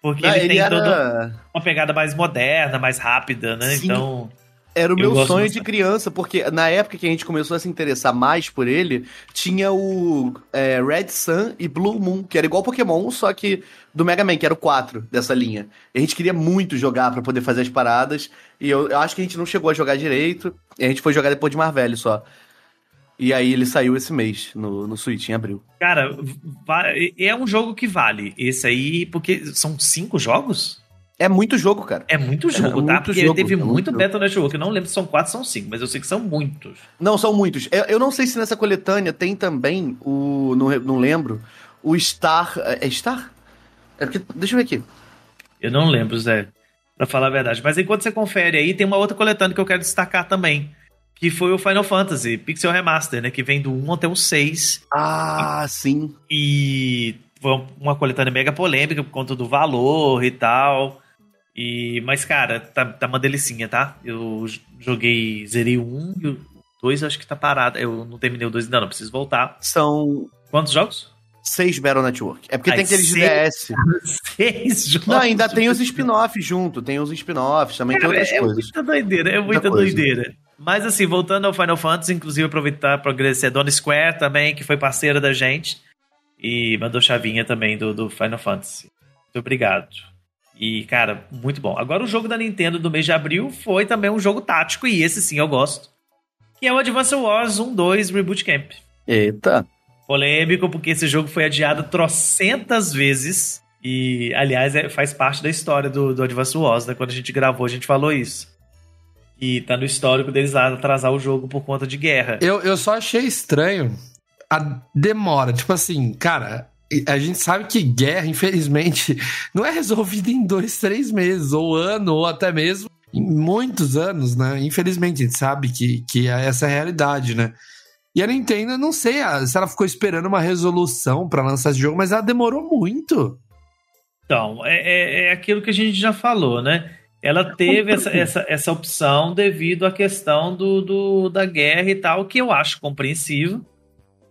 Speaker 1: Porque ele, ele, tem era... toda uma pegada mais moderna, mais rápida, né? Sim. Então.
Speaker 3: Era o meu sonho de criança, porque na época que a gente começou a se interessar mais por ele, tinha o é, Red Sun e Blue Moon, que era igual Pokémon, só que do Mega Man, que era o 4 dessa linha. E a gente queria muito jogar para poder fazer as paradas, e eu, eu, acho que a gente não chegou a jogar direito, e a gente foi jogar depois de mais velho só. E aí ele saiu esse mês no, no Switch, em abril.
Speaker 1: Cara, é um jogo que vale. Esse aí, porque são cinco jogos?
Speaker 3: É muito jogo, cara.
Speaker 1: É muito jogo, é tá? Muito porque jogo, teve é muito, muito Battle Network. Eu não lembro se são quatro, são cinco, mas eu sei que são muitos.
Speaker 3: Não, são muitos. Eu, eu não sei se nessa coletânea tem também o. Não, não lembro. O Star. É, é Star? É porque. Deixa eu ver aqui.
Speaker 1: Eu não lembro, Zé. Pra falar a verdade. Mas enquanto você confere aí, tem uma outra coletânea que eu quero destacar também que foi o Final Fantasy Pixel Remaster, né? Que vem do 1 até o 6.
Speaker 3: Ah,
Speaker 1: e,
Speaker 3: sim.
Speaker 1: E foi uma coletânea mega polêmica por conta do valor e tal. E, mas, cara, tá, tá uma delicinha, tá? Eu joguei, zerei o 1 e o 2 acho que tá parado. Eu não terminei o 2 ainda, não, preciso voltar.
Speaker 3: São.
Speaker 1: Quantos jogos?
Speaker 3: Seis Battle Network. É porque Ai, tem aqueles seis, DS. [laughs]
Speaker 1: Seis jogos.
Speaker 3: Não, ainda tem os spin-offs junto. Tem os spin-offs, também cara, tem outras
Speaker 1: é
Speaker 3: coisas.
Speaker 1: É muita doideira, é muita, muita doideira. Mas assim, voltando ao Final Fantasy, inclusive aproveitar para agradecer a Dona Square também, que foi parceira da gente. E mandou chavinha também do, do Final Fantasy. Muito obrigado. E, cara, muito bom. Agora, o jogo da Nintendo do mês de abril foi também um jogo tático, e esse sim eu gosto. Que é o Advance Wars 1 2 Reboot Camp.
Speaker 3: Eita.
Speaker 1: Polêmico, porque esse jogo foi adiado trocentas vezes. E, aliás, é, faz parte da história do, do Advance Wars, né? Quando a gente gravou, a gente falou isso. E tá no histórico deles atrasar o jogo por conta de guerra.
Speaker 2: Eu, eu só achei estranho a demora. Tipo assim, cara, a gente sabe que guerra, infelizmente, [laughs] não é resolvida em dois, três meses, ou ano, ou até mesmo em muitos anos, né? Infelizmente, a gente sabe que, que é essa a realidade, né? E a Nintendo, eu não sei se ela ficou esperando uma resolução para lançar esse jogo, mas ela demorou muito.
Speaker 1: Então, é, é, é aquilo que a gente já falou, né? Ela teve essa, essa, essa opção devido à questão do, do, da guerra e tal, que eu acho compreensível,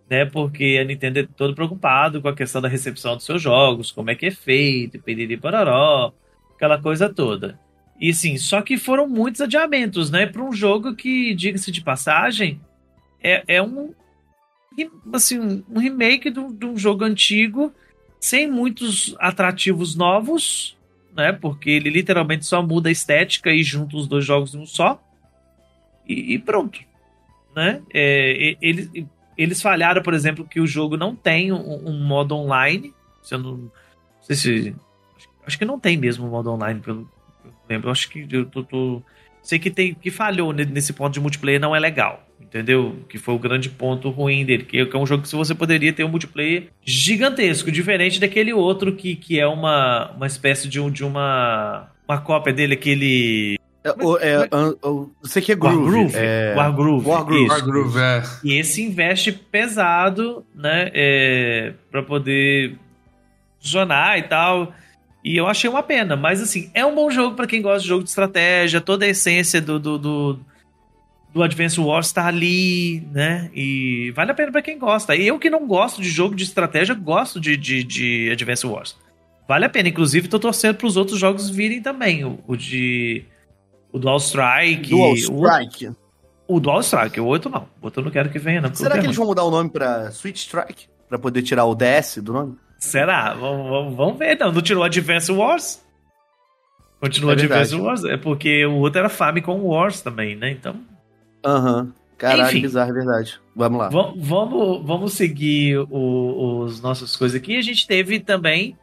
Speaker 1: né? Porque a Nintendo é todo preocupado com a questão da recepção dos seus jogos, como é que é feito, pedir pororó, aquela coisa toda. E sim, só que foram muitos adiamentos, né? Para um jogo que, diga-se de passagem, é, é um assim, um remake de um jogo antigo, sem muitos atrativos novos, né? Porque ele literalmente só muda a estética e junta os dois jogos em um só. E, e pronto. Né? É, eles, eles falharam, por exemplo, que o jogo não tem um, um modo online. Se eu não, não sei se. Acho, acho, que não tem mesmo um modo online, pelo eu lembro. Acho que eu tô, tô, sei que tem que falhou nesse ponto de multiplayer, não é legal entendeu? Que foi o grande ponto ruim dele, que é um jogo que você poderia ter um multiplayer gigantesco, diferente daquele outro que, que é uma, uma espécie de, um, de uma, uma cópia dele, aquele...
Speaker 3: É, o, é, o, você que é Groove.
Speaker 1: Wargroove.
Speaker 3: É...
Speaker 1: Wargroove.
Speaker 3: Wargroove.
Speaker 2: Wargroove, é.
Speaker 1: E esse investe pesado, né, é, para poder funcionar e tal... E eu achei uma pena, mas assim, é um bom jogo para quem gosta de jogo de estratégia, toda a essência do, do, do do Advance Wars tá ali, né? E vale a pena para quem gosta. Eu que não gosto de jogo de estratégia, gosto de, de, de Advance Wars. Vale a pena. Inclusive, tô torcendo para os outros jogos virem também. O, o, de. O Dual Strike.
Speaker 3: Dual Strike.
Speaker 1: O, o Dual Strike. O outro não. O outro eu não quero que venha, não.
Speaker 3: Será que eles vão mudar o nome para Switch Strike? para poder tirar o DS do nome?
Speaker 1: Será? Vamos, vamos ver. Não, não tirou Advance Wars? Continua é Advance Wars? É porque o outro era Famicom Wars também, né? Então.
Speaker 3: Aham. Uhum. Caralho, Enfim, bizarro, é verdade. Vamos lá.
Speaker 1: Vamos, vamos seguir o, os nossas coisas aqui. A gente teve também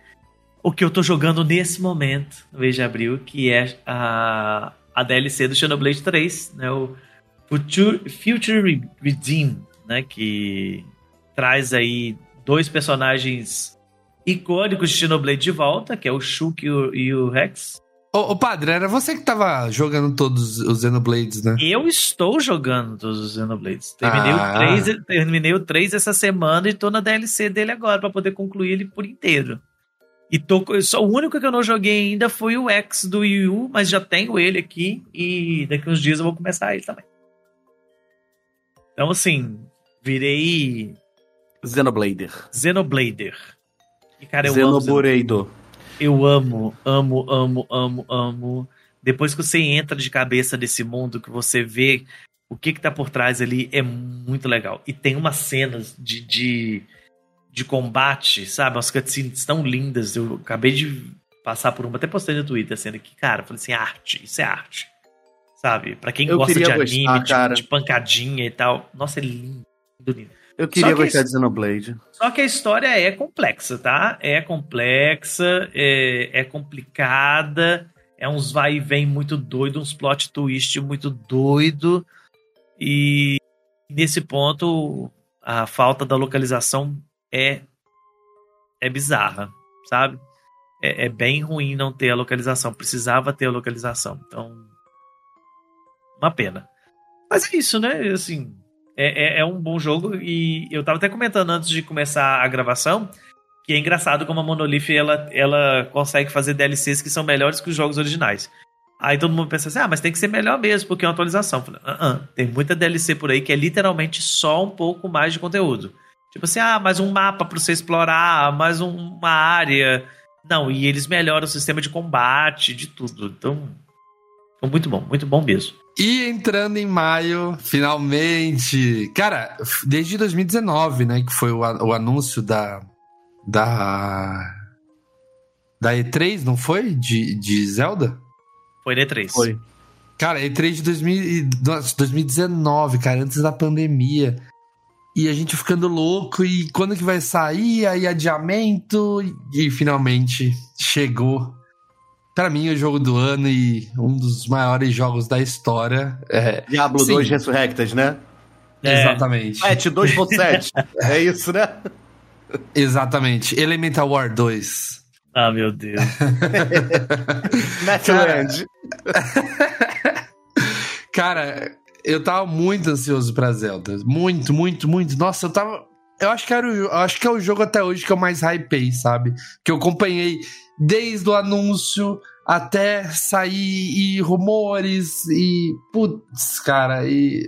Speaker 1: o que eu tô jogando nesse momento, no mês de abril, que é a, a DLC do Xenoblade 3, né? O Future, Future Redeem, né? Que traz aí dois personagens icônicos de Xenoblade de volta, que é o Shulk e o, e o Rex.
Speaker 2: Ô, ô, padre, era você que tava jogando todos os Xenoblades, né?
Speaker 1: Eu estou jogando todos os Xenoblades. Terminei, ah. o 3, terminei o 3 essa semana e tô na DLC dele agora para poder concluir ele por inteiro. E tô, só, o único que eu não joguei ainda foi o X do Wii U, mas já tenho ele aqui e daqui uns dias eu vou começar ele também. Então, assim, virei.
Speaker 3: Xenoblader.
Speaker 1: Xenoblader.
Speaker 3: E, cara, eu Xenoboreido.
Speaker 1: amo. Eu amo, amo, amo, amo, amo. Depois que você entra de cabeça nesse mundo, que você vê o que que tá por trás ali, é muito legal. E tem umas cenas de, de, de combate, sabe? Umas cutscenes tão lindas. Eu acabei de passar por uma, até postei no Twitter, sendo que, cara, falei assim, arte, isso é arte. Sabe? Pra quem eu gosta de anime, gostar, de, de, pancadinha e tal. Nossa, é lindo, lindo.
Speaker 3: Eu queria gostar de Xenoblade.
Speaker 1: Só que a história é complexa, tá? É complexa, é, é complicada, é uns vai e vem muito doido, uns plot twist muito doido. E nesse ponto, a falta da localização é, é bizarra, sabe? É, é bem ruim não ter a localização. Precisava ter a localização. Então, uma pena. Mas é isso, né? Assim, é, é, é, um bom jogo e eu tava até comentando antes de começar a gravação que é engraçado como a Monolith ela, ela consegue fazer DLCs que são melhores que os jogos originais. Aí todo mundo pensa assim, ah, mas tem que ser melhor mesmo, porque é uma atualização. Falei, uh -uh. Tem muita DLC por aí que é literalmente só um pouco mais de conteúdo. Tipo assim, ah, mais um mapa para você explorar, mais um, uma área. Não, e eles melhoram o sistema de combate, de tudo. Então, muito bom, muito bom mesmo.
Speaker 2: E entrando em maio, finalmente. Cara, desde 2019, né? Que foi o, o anúncio da. Da. da E3, não foi? De, de Zelda?
Speaker 1: Foi D3.
Speaker 3: Foi.
Speaker 2: Cara, E3 de 2000, e- nossa, 2019, cara, antes da pandemia. E a gente ficando louco, e quando que vai sair? Aí adiamento, e, e finalmente chegou. Pra mim, o jogo do ano e um dos maiores jogos da história. É,
Speaker 3: Diablo
Speaker 2: Sim.
Speaker 3: 2 Resurrected, né?
Speaker 1: É.
Speaker 2: Exatamente.
Speaker 3: 7, 2.7. [laughs] é isso, né?
Speaker 2: Exatamente. Elemental War 2.
Speaker 1: Ah, meu Deus. [laughs]
Speaker 3: Matchland. [laughs]
Speaker 2: Cara, eu tava muito ansioso pra Zelda. Muito, muito, muito. Nossa, eu tava. Eu acho que, era o, eu acho que é o jogo até hoje que eu mais hypei, sabe? Que eu acompanhei desde o anúncio até sair e rumores e. Putz, cara, e.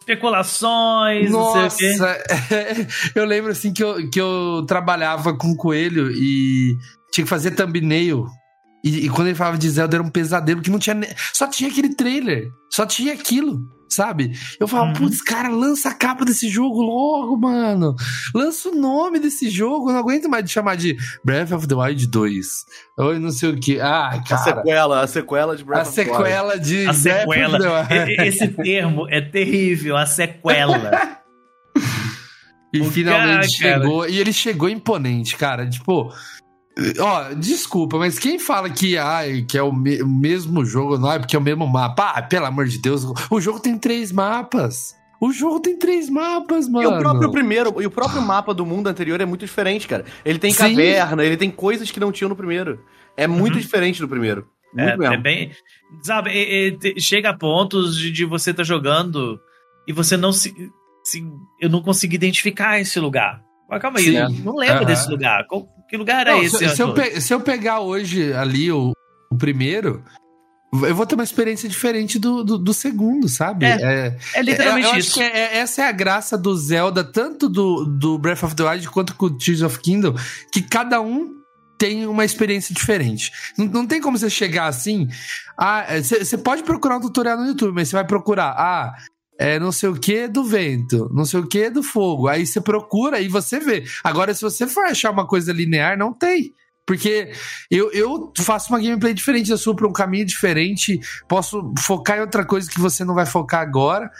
Speaker 1: Especulações, não sei o quê.
Speaker 2: Nossa, [laughs] eu lembro assim que eu, que eu trabalhava com o Coelho e tinha que fazer thumbnail. E, e quando ele falava de Zelda era um pesadelo, que não tinha. Só tinha aquele trailer. Só tinha aquilo, sabe? Eu falava,
Speaker 1: Uhum.
Speaker 2: putz, cara, lança a capa desse jogo logo, mano. Lança o nome desse jogo. Eu não aguento mais de chamar de Breath of the Wild 2. Ou não sei o que. Ah,
Speaker 3: A
Speaker 2: cara.
Speaker 3: sequela, a sequela de Breath
Speaker 2: A
Speaker 3: of the Wild.
Speaker 2: sequela de.
Speaker 1: A
Speaker 2: Breath of
Speaker 1: sequela.
Speaker 2: the Wild.
Speaker 1: Esse termo é terrível, a sequela. [laughs]
Speaker 2: E
Speaker 1: O
Speaker 2: finalmente
Speaker 1: cara, cara.
Speaker 2: chegou. E ele chegou imponente, cara. Tipo. Ó, desculpa, mas quem fala que, ai, que é o, me- o mesmo jogo, não é porque é o mesmo mapa? Ah, pelo amor de Deus, o jogo tem três mapas. O jogo tem três mapas,
Speaker 3: E
Speaker 2: mano.
Speaker 3: o próprio primeiro, e o próprio mapa do mundo anterior é muito diferente, cara. Ele tem
Speaker 2: Sim.
Speaker 3: caverna, ele tem coisas que não tinham no primeiro. É muito
Speaker 1: Uhum.
Speaker 3: diferente do primeiro. Muito
Speaker 1: É,
Speaker 3: mesmo.
Speaker 1: é bem. Sabe, é- é, te- chega a pontos de, de você estar jogando e você não se, se. Eu não consegui identificar esse lugar. Mas calma aí,
Speaker 2: Sim.
Speaker 1: eu não lembro
Speaker 2: Aham.
Speaker 1: desse lugar. Qual- que lugar era
Speaker 2: Não,
Speaker 1: esse?
Speaker 2: se, se eu pe- se eu pegar hoje ali o, o primeiro, eu vou ter uma experiência diferente do, do, do segundo, sabe?
Speaker 1: É, É literalmente
Speaker 2: eu, eu
Speaker 1: isso.
Speaker 2: Acho que é- é- essa é a graça do Zelda, tanto do, do Breath of the Wild quanto com o Tears of Kingdom, que cada um tem uma experiência diferente. Não, não tem como você chegar assim. Ah, você pode procurar um tutorial no YouTube, mas você vai procurar. Ah, é não sei o que do vento, não sei o que do fogo. Aí você procura e você vê. Agora, se você for achar uma coisa linear, não tem. Porque eu, eu faço uma gameplay diferente da sua para um caminho diferente. Posso focar em outra coisa que você não vai focar agora.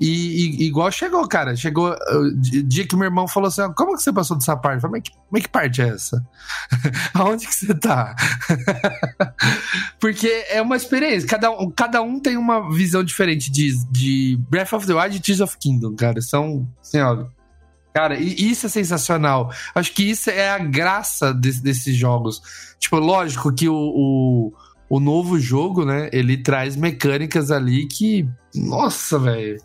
Speaker 2: E, e- igual chegou, cara. Chegou di- dia que meu irmão falou assim: "Ah, Como que você passou dessa parte? Eu falei, mas que, que parte é essa? [laughs] Aonde que você tá? [laughs] Porque é uma experiência. Cada um, cada um tem uma visão diferente de, de Breath of the Wild e Tears of Kingdom, cara. São, assim, ó, Cara, isso é sensacional. Acho que isso é a graça desse- desses jogos. Tipo, lógico que o, o, o novo jogo, né? Ele traz mecânicas ali que. Nossa, velho.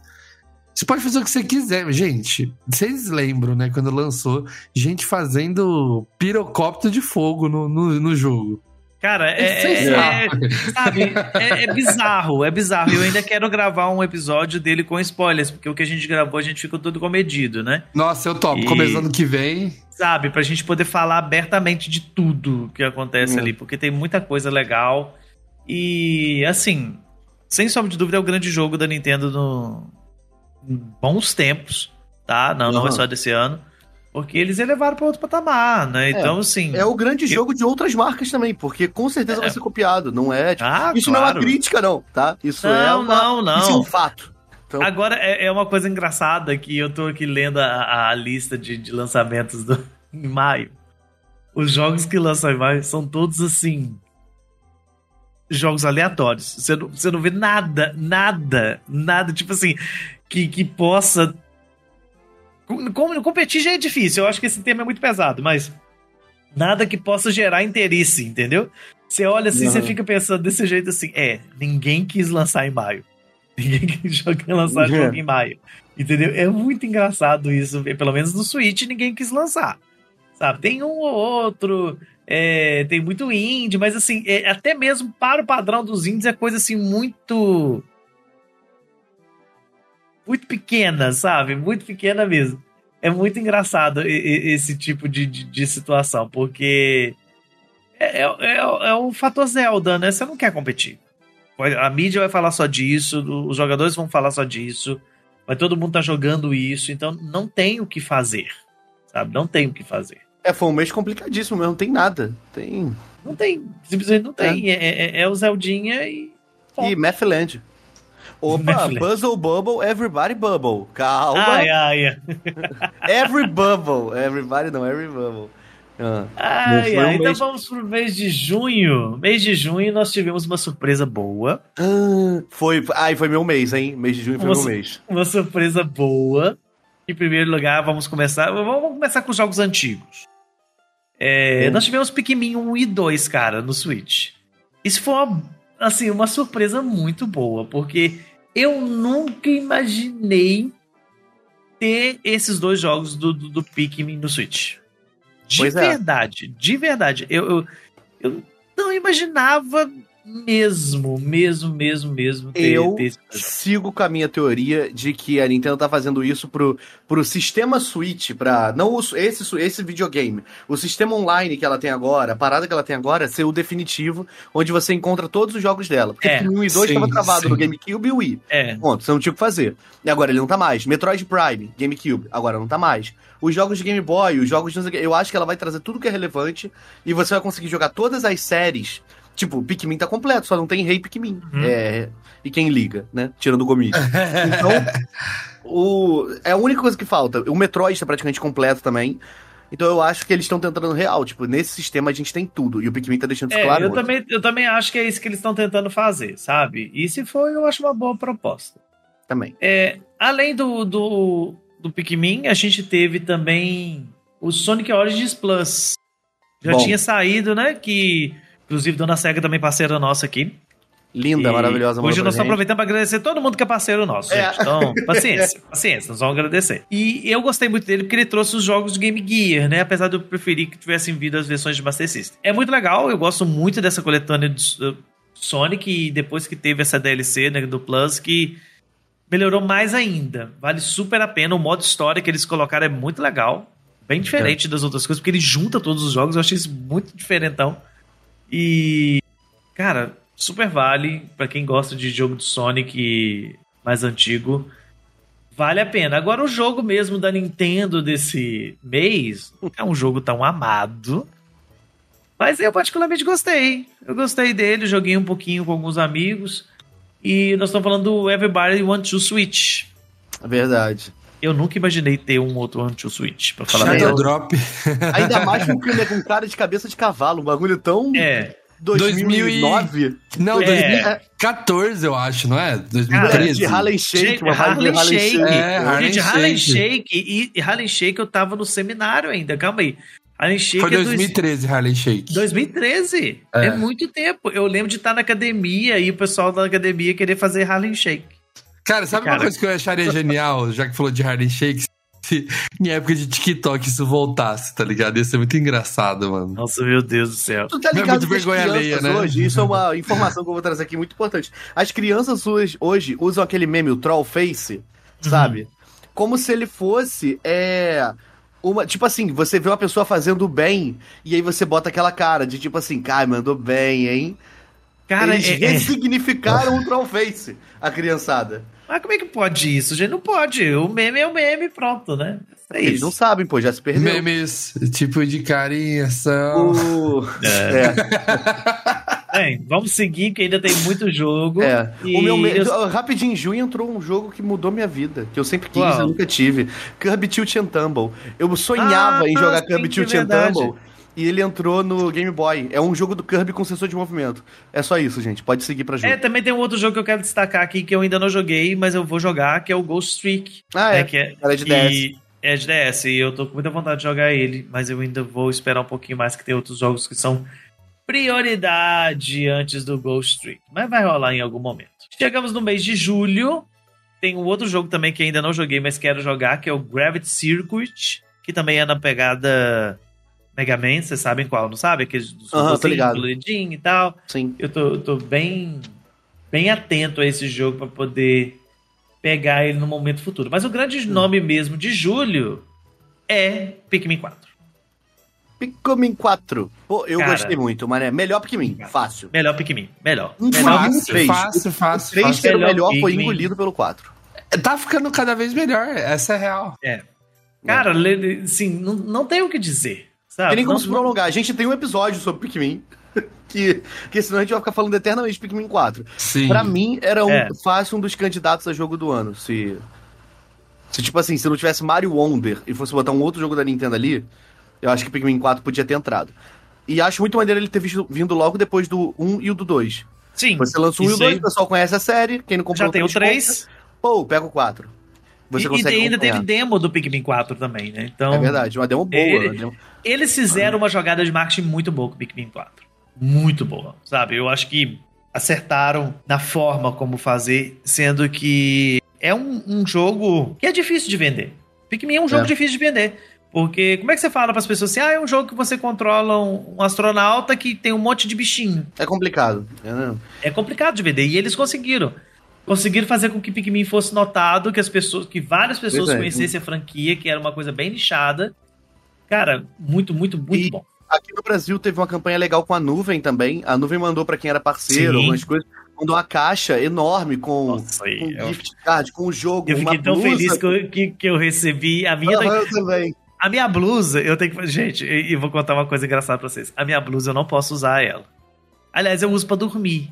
Speaker 2: Você pode fazer o que você quiser. Gente, vocês lembram, né? Quando lançou, gente fazendo pirocóptero de fogo no, no, no jogo.
Speaker 1: Cara, é, é-
Speaker 2: sabem.
Speaker 1: é- sabe, é, é bizarro, é bizarro. Eu ainda quero gravar um episódio dele com spoilers, porque o que a gente gravou a gente ficou tudo comedido, né?
Speaker 2: Nossa, eu topo.
Speaker 1: E-
Speaker 2: Começando que vem.
Speaker 1: Sabe, pra gente poder falar abertamente de tudo que acontece
Speaker 3: Hum.
Speaker 1: ali, porque tem muita coisa legal. E, assim, sem sombra de dúvida, é o grande jogo da Nintendo no em bons tempos, tá? Não, não é só desse ano. Porque eles elevaram pra outro patamar, né? Então, assim.
Speaker 3: É o grande
Speaker 1: Eu-
Speaker 3: jogo de outras marcas também, porque com certeza
Speaker 1: É.
Speaker 3: vai ser copiado. Não é. tipo,
Speaker 1: Ah,
Speaker 3: isso não é uma
Speaker 1: claro.
Speaker 3: crítica, não, tá? Isso é
Speaker 1: Não,
Speaker 3: uma.
Speaker 1: não, não.
Speaker 3: Isso é um fato. Então,
Speaker 1: Agora é, é uma coisa engraçada que eu tô aqui lendo a, a lista de, de lançamentos do, [laughs] em maio. Os jogos que lançam em maio são todos assim. Jogos aleatórios. Você não, você não vê nada, nada, nada, tipo assim, que, que possa. Com- com- competir já é difícil, eu acho que esse tema é muito pesado, mas nada que possa gerar interesse, entendeu? Você olha assim, você fica pensando desse jeito assim, é, ninguém quis lançar em maio. [laughs] Ninguém quis lançar
Speaker 3: Uhum.
Speaker 1: jogo em maio. Entendeu? É muito engraçado isso. Pelo menos no Switch ninguém quis lançar. Sabe? Tem um ou outro. é, tem muito indie, mas assim, é, até mesmo para o padrão dos indies é coisa assim muito. Muito pequena, sabe? Muito pequena mesmo. É muito engraçado esse tipo de, de, de situação, porque é, é, é, é o fator Zelda, né? Você não quer competir. A mídia vai falar só disso, os jogadores vão falar só disso, vai todo mundo tá jogando isso, então não tem o que fazer, sabe? Não tem o que fazer.
Speaker 3: é, foi um mês complicadíssimo mesmo, não tem nada. Tem.
Speaker 1: Não tem, simplesmente não tem. É, é, é o Zeldinha e.
Speaker 3: E Mathland. Opa. Puzzle Bubble, Everybody Bubble. Calma.
Speaker 1: Ai, ai, [laughs]
Speaker 3: Every Bubble. Everybody não, Every Bubble. Ah.
Speaker 1: ai,
Speaker 3: um
Speaker 1: ai. Então
Speaker 3: mês-
Speaker 1: vamos pro mês de junho. Mês de junho nós tivemos uma surpresa boa.
Speaker 3: Ah, Foi, ai, foi meu mês, hein? Mês de junho foi
Speaker 1: Nossa.
Speaker 3: meu mês.
Speaker 1: Uma surpresa boa. Em primeiro lugar, vamos começar. Vamos começar com os jogos antigos. É,
Speaker 3: Hum.
Speaker 1: Nós tivemos Pikmin 1 e 2, cara, no Switch. Isso foi uma, assim, uma surpresa muito boa, porque eu nunca imaginei ter esses dois jogos do, do, do Pikmin no Switch. De
Speaker 3: Pois é.
Speaker 1: verdade, de verdade. Eu, eu, eu não imaginava mesmo, mesmo, mesmo, mesmo ter,
Speaker 3: Eu
Speaker 1: ter
Speaker 3: sigo com a minha teoria de que a Nintendo tá fazendo isso pro, pro sistema Switch, pra. Não o- esse, esse videogame. O sistema online que ela tem agora, a parada que ela tem agora, ser o definitivo, onde você encontra todos os jogos dela. Porque
Speaker 1: É,
Speaker 3: o 1 e 2
Speaker 2: sim,
Speaker 3: tava travado
Speaker 2: sim.
Speaker 3: no GameCube e Wii.
Speaker 1: É,
Speaker 3: Ponto, você não tinha o que fazer. E agora ele não tá mais. Metroid Prime, GameCube, agora não tá mais. Os jogos de Game Boy, os jogos de. Eu acho que ela vai trazer tudo que é relevante e você vai conseguir jogar todas as séries. Tipo, o Pikmin tá completo, só não tem Rei Pikmin.
Speaker 1: Uhum.
Speaker 3: É, e quem liga, né? Tirando o Gomi. Então, o, é a única coisa que falta. O Metroid tá praticamente completo também. Então eu acho que eles estão tentando real. Tipo, nesse sistema a gente tem tudo. E o Pikmin tá deixando isso
Speaker 1: É,
Speaker 3: claro.
Speaker 1: eu,
Speaker 3: hoje.
Speaker 1: também, eu também acho que é isso que eles estão tentando fazer, sabe? E se for, eu acho uma boa proposta.
Speaker 3: também.
Speaker 1: É, além do, do, do Pikmin, a gente teve também o Sonic Origins Plus. Já
Speaker 3: Bom.
Speaker 1: tinha saído, né? Que, inclusive, Dona Sega também parceira nossa aqui.
Speaker 3: Linda,
Speaker 1: E
Speaker 3: maravilhosa.
Speaker 1: Hoje nós estamos aproveitando para agradecer todo mundo que é parceiro nosso,
Speaker 3: É.
Speaker 1: gente. Então, paciência, [laughs] paciência, nós vamos agradecer. E eu gostei muito dele porque ele trouxe os jogos de Game Gear, né? Apesar de eu preferir que tivessem vindo as versões de Master System. É muito legal, eu gosto muito dessa coletânea de uh, Sonic e depois que teve essa DLC né, do Plus, que melhorou mais ainda. Vale super a pena. O modo história que eles colocaram é muito legal. Bem diferente das outras coisas, porque ele junta todos os jogos. Eu achei isso muito diferentão. E, cara, super vale para quem gosta de jogo de Sonic mais antigo. Vale a pena. Agora, o jogo mesmo da Nintendo desse mês é um jogo tão amado. Mas eu particularmente gostei. Eu gostei dele, joguei um pouquinho com alguns amigos. E nós estamos falando do Everybody Want to Switch.
Speaker 3: É Verdade.
Speaker 1: Eu nunca imaginei ter um outro Want to Switch, pra falar
Speaker 2: Shadow. Drop. [laughs]
Speaker 3: Ainda mais com um com cara de cabeça de cavalo. Um bagulho tão.
Speaker 1: É,
Speaker 3: 2009.
Speaker 2: Não,
Speaker 1: É.
Speaker 2: 2014, eu acho, não é?
Speaker 3: É,
Speaker 2: 2013.
Speaker 3: de Harlem Shake,
Speaker 1: Gente,
Speaker 3: uma
Speaker 1: Harlem Shake.
Speaker 3: Shake.
Speaker 2: É, Harlem
Speaker 1: Gente, Harlem
Speaker 2: Shake.
Speaker 1: Shake. E, e Harlem Shake eu tava no seminário ainda, calma aí. Harlem Shake
Speaker 2: Foi
Speaker 1: é dois-
Speaker 2: 2013, Harlem Shake.
Speaker 1: 2013. É.
Speaker 2: É.
Speaker 1: muito tempo. Eu lembro de estar na academia e o pessoal da academia querer fazer Harlem Shake.
Speaker 2: Cara, sabe
Speaker 1: Cara.
Speaker 2: uma coisa que eu acharia [laughs] genial, já que falou de Harlem Shake? Se em época de TikTok isso voltasse, tá ligado? Ia ser muito engraçado, mano.
Speaker 1: Nossa, meu Deus do céu.
Speaker 3: Tu tá
Speaker 2: Não é
Speaker 3: ligado
Speaker 2: muito
Speaker 3: que as
Speaker 2: vergonha
Speaker 3: crianças
Speaker 2: alheia, né?
Speaker 3: hoje, isso é uma informação que eu vou trazer aqui muito importante. As crianças hoje, usam aquele meme, o troll face, sabe? Como se ele fosse, é... Uma, tipo assim, você vê uma pessoa fazendo bem e aí você bota aquela cara de tipo assim, cara, mandou bem, hein?
Speaker 1: Cara,
Speaker 3: Eles
Speaker 1: é- é-
Speaker 3: ressignificaram o troll face, a criançada.
Speaker 1: Mas como é que pode isso, gente? Não pode. O meme é o meme, pronto, né? É
Speaker 3: Eles
Speaker 1: isso.
Speaker 3: não sabem, pô, já se perdeu.
Speaker 2: Memes, tipo de carinha, são.
Speaker 3: O... É. [laughs]
Speaker 1: Bem, vamos seguir, que ainda tem muito jogo.
Speaker 3: É.
Speaker 1: E
Speaker 3: O meu me...
Speaker 1: eu-
Speaker 3: Rapidinho, em junho entrou um jogo que mudou minha vida, que eu sempre quis
Speaker 1: Qual?
Speaker 3: e nunca tive. Kirby Tilt and Tumble. Eu sonhava
Speaker 1: Ah,
Speaker 3: em jogar
Speaker 1: sim,
Speaker 3: Kirby
Speaker 1: que
Speaker 3: Tilt and. Tumble. E ele entrou no Game Boy. É um jogo do Kirby com sensor de movimento. É só isso, gente. Pode seguir pra jogo.
Speaker 1: É, também tem um outro jogo que eu quero destacar aqui que eu ainda não joguei, mas eu vou jogar, que é o Ghost Streak.
Speaker 3: ah,
Speaker 1: né,
Speaker 3: é.
Speaker 1: que é,
Speaker 3: Era de
Speaker 1: e-
Speaker 3: DS.
Speaker 1: É de DS, e eu tô com muita vontade de jogar ele, mas eu ainda vou esperar um pouquinho mais, que tem outros jogos que são prioridade antes do Ghost Streak. Mas vai rolar em algum momento. Chegamos no mês de julho. Tem um outro jogo também que ainda não joguei, mas quero jogar, que é o Gravity Circuit, que também é na pegada Mega Man, vocês sabem qual, não sabe? Aqueles dos robozinhos
Speaker 3: ligado.
Speaker 1: coloridinho e tal.
Speaker 3: Sim.
Speaker 1: Eu tô, eu tô bem, bem atento a esse jogo para poder pegar ele no momento futuro. Mas o grande nome mesmo de julho é Pikmin 4.
Speaker 3: Pikmin 4. Pô, eu
Speaker 1: Cara.
Speaker 3: gostei muito, mané. Melhor Pikmin. Fácil.
Speaker 1: Melhor Pikmin, melhor. Melhor
Speaker 3: fácil.
Speaker 1: Pikmin.
Speaker 3: três.
Speaker 2: fácil,
Speaker 3: O
Speaker 2: fácil,
Speaker 3: 3
Speaker 2: fácil.
Speaker 3: que era o
Speaker 1: Melhor
Speaker 3: melhor foi
Speaker 1: Pikmin.
Speaker 3: engolido pelo 4.
Speaker 2: Tá ficando cada vez melhor, essa é real.
Speaker 1: Cara, le- le- assim, não, não tem o que dizer. Sabe?
Speaker 3: Tem nem como
Speaker 1: Não-
Speaker 3: se prolongar. A gente tem um episódio sobre Pikmin. [laughs] que, que senão a gente vai ficar falando eternamente de Pikmin 4.
Speaker 2: Sim.
Speaker 3: Pra mim, era um,
Speaker 1: É.
Speaker 3: fácil um dos candidatos a jogo do ano. Se, se, tipo assim, se não tivesse Mario Wonder e fosse botar um outro jogo da Nintendo ali, eu acho que Pikmin 4 podia ter entrado. E acho muito maneiro ele ter visto- vindo logo depois do 1 e o do 2.
Speaker 1: Sim.
Speaker 3: Você lança o 1 e o
Speaker 1: isso
Speaker 3: 2,
Speaker 1: aí.
Speaker 3: o pessoal conhece a série, quem não comprou
Speaker 1: Já tem o
Speaker 3: três
Speaker 1: 3.
Speaker 3: compra, Pô, pega o 4. Você
Speaker 1: E, e
Speaker 3: consegue
Speaker 1: ainda
Speaker 3: acompanhar.
Speaker 1: teve demo do Pikmin 4 também, né? Então,
Speaker 3: É verdade, uma demo boa.
Speaker 1: Ele-
Speaker 3: uma demo-
Speaker 1: eles fizeram uma jogada de marketing muito boa com o Pikmin 4. Muito boa, sabe? Eu acho que acertaram na forma como fazer, sendo que é um, um jogo que é difícil de vender. Pikmin é um jogo
Speaker 3: É.
Speaker 1: difícil de vender. Porque como é que você fala para as pessoas assim, ah, é um jogo que você controla um, um astronauta que tem um monte de bichinho.
Speaker 3: É complicado. É,
Speaker 1: É complicado de vender. E eles conseguiram. Conseguiram fazer com que Pikmin fosse notado, que as pessoas, que várias pessoas
Speaker 3: é.
Speaker 1: conhecessem a franquia, que era uma coisa bem nichada. Cara, muito, muito, muito
Speaker 3: E-
Speaker 1: bom.
Speaker 3: Aqui no Brasil teve uma campanha legal com a Nuvem também. A Nuvem mandou pra quem era parceiro,
Speaker 1: Sim.
Speaker 3: algumas coisas. Mandou uma caixa enorme com,
Speaker 1: Nossa,
Speaker 3: com
Speaker 1: eu,
Speaker 3: gift card, com o jogo,
Speaker 1: eu
Speaker 3: uma
Speaker 1: fiquei tão
Speaker 3: blusa.
Speaker 1: feliz que eu, que, que eu recebi a minha.
Speaker 3: Eu também.
Speaker 1: A minha blusa, eu tenho que. Gente, e e vou contar uma coisa engraçada pra vocês. A minha blusa eu não posso usar ela. Aliás, eu uso pra dormir.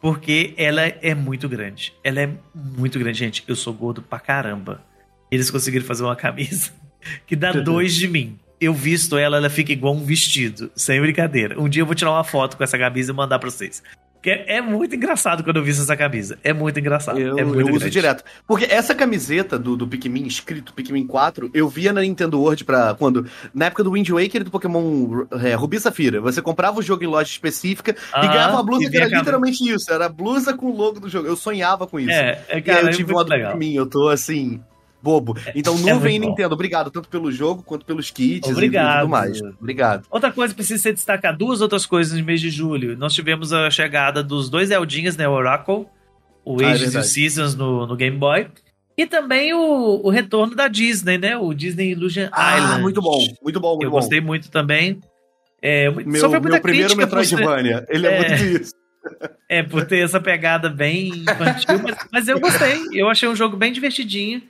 Speaker 1: Porque ela é muito grande. Ela é muito grande, gente. Eu sou gordo pra caramba. Eles conseguiram fazer uma camisa [laughs] que dá dois de mim. Eu visto ela, ela fica igual um vestido. Sem brincadeira. Um dia eu vou tirar uma foto com essa camisa e mandar pra vocês. Porque é, é muito engraçado quando eu visto essa camisa. É muito engraçado.
Speaker 3: Eu,
Speaker 1: é muito
Speaker 3: eu uso direto. Porque essa camiseta do, do Pikmin, escrito Pikmin 4, eu via na Nintendo World pra. Quando. Na época do Wind Waker e do Pokémon é, Rubi e Safira. Você comprava o jogo em loja específica e
Speaker 1: Aham,
Speaker 3: ganhava uma blusa
Speaker 1: e
Speaker 3: que era literalmente isso. Era a blusa com o logo do jogo. Eu sonhava com isso.
Speaker 1: É, é,
Speaker 3: e aí
Speaker 1: cara,
Speaker 3: eu
Speaker 1: é
Speaker 3: tive uma
Speaker 1: muito
Speaker 3: do
Speaker 1: legal.
Speaker 3: Pikmin. Eu tô assim. Bobo. Então,
Speaker 1: é
Speaker 3: nuvem e
Speaker 1: muito bom.
Speaker 3: Nintendo, obrigado tanto pelo jogo quanto pelos kits
Speaker 1: Obrigado.
Speaker 3: e tudo mais. Obrigado.
Speaker 1: Outra coisa que precisa ser destacar, duas outras coisas no mês de julho. Nós tivemos a chegada dos dois Eldinhas, né? O Oracle, o
Speaker 3: Ah, é
Speaker 1: Ages e o. Seasons no, no Game Boy. E também o, o retorno da Disney, né? O Disney Illusion
Speaker 3: Ah,
Speaker 1: Island.
Speaker 3: muito bom. Muito bom, muito
Speaker 1: Eu
Speaker 3: bom.
Speaker 1: gostei muito também. É,
Speaker 3: Meu,
Speaker 1: sofreu muita
Speaker 3: meu primeiro Metroidvania. Ele é,
Speaker 1: É.
Speaker 3: muito isso.
Speaker 1: é, por ter essa pegada bem infantil, mas, mas eu gostei. Eu achei um jogo bem divertidinho.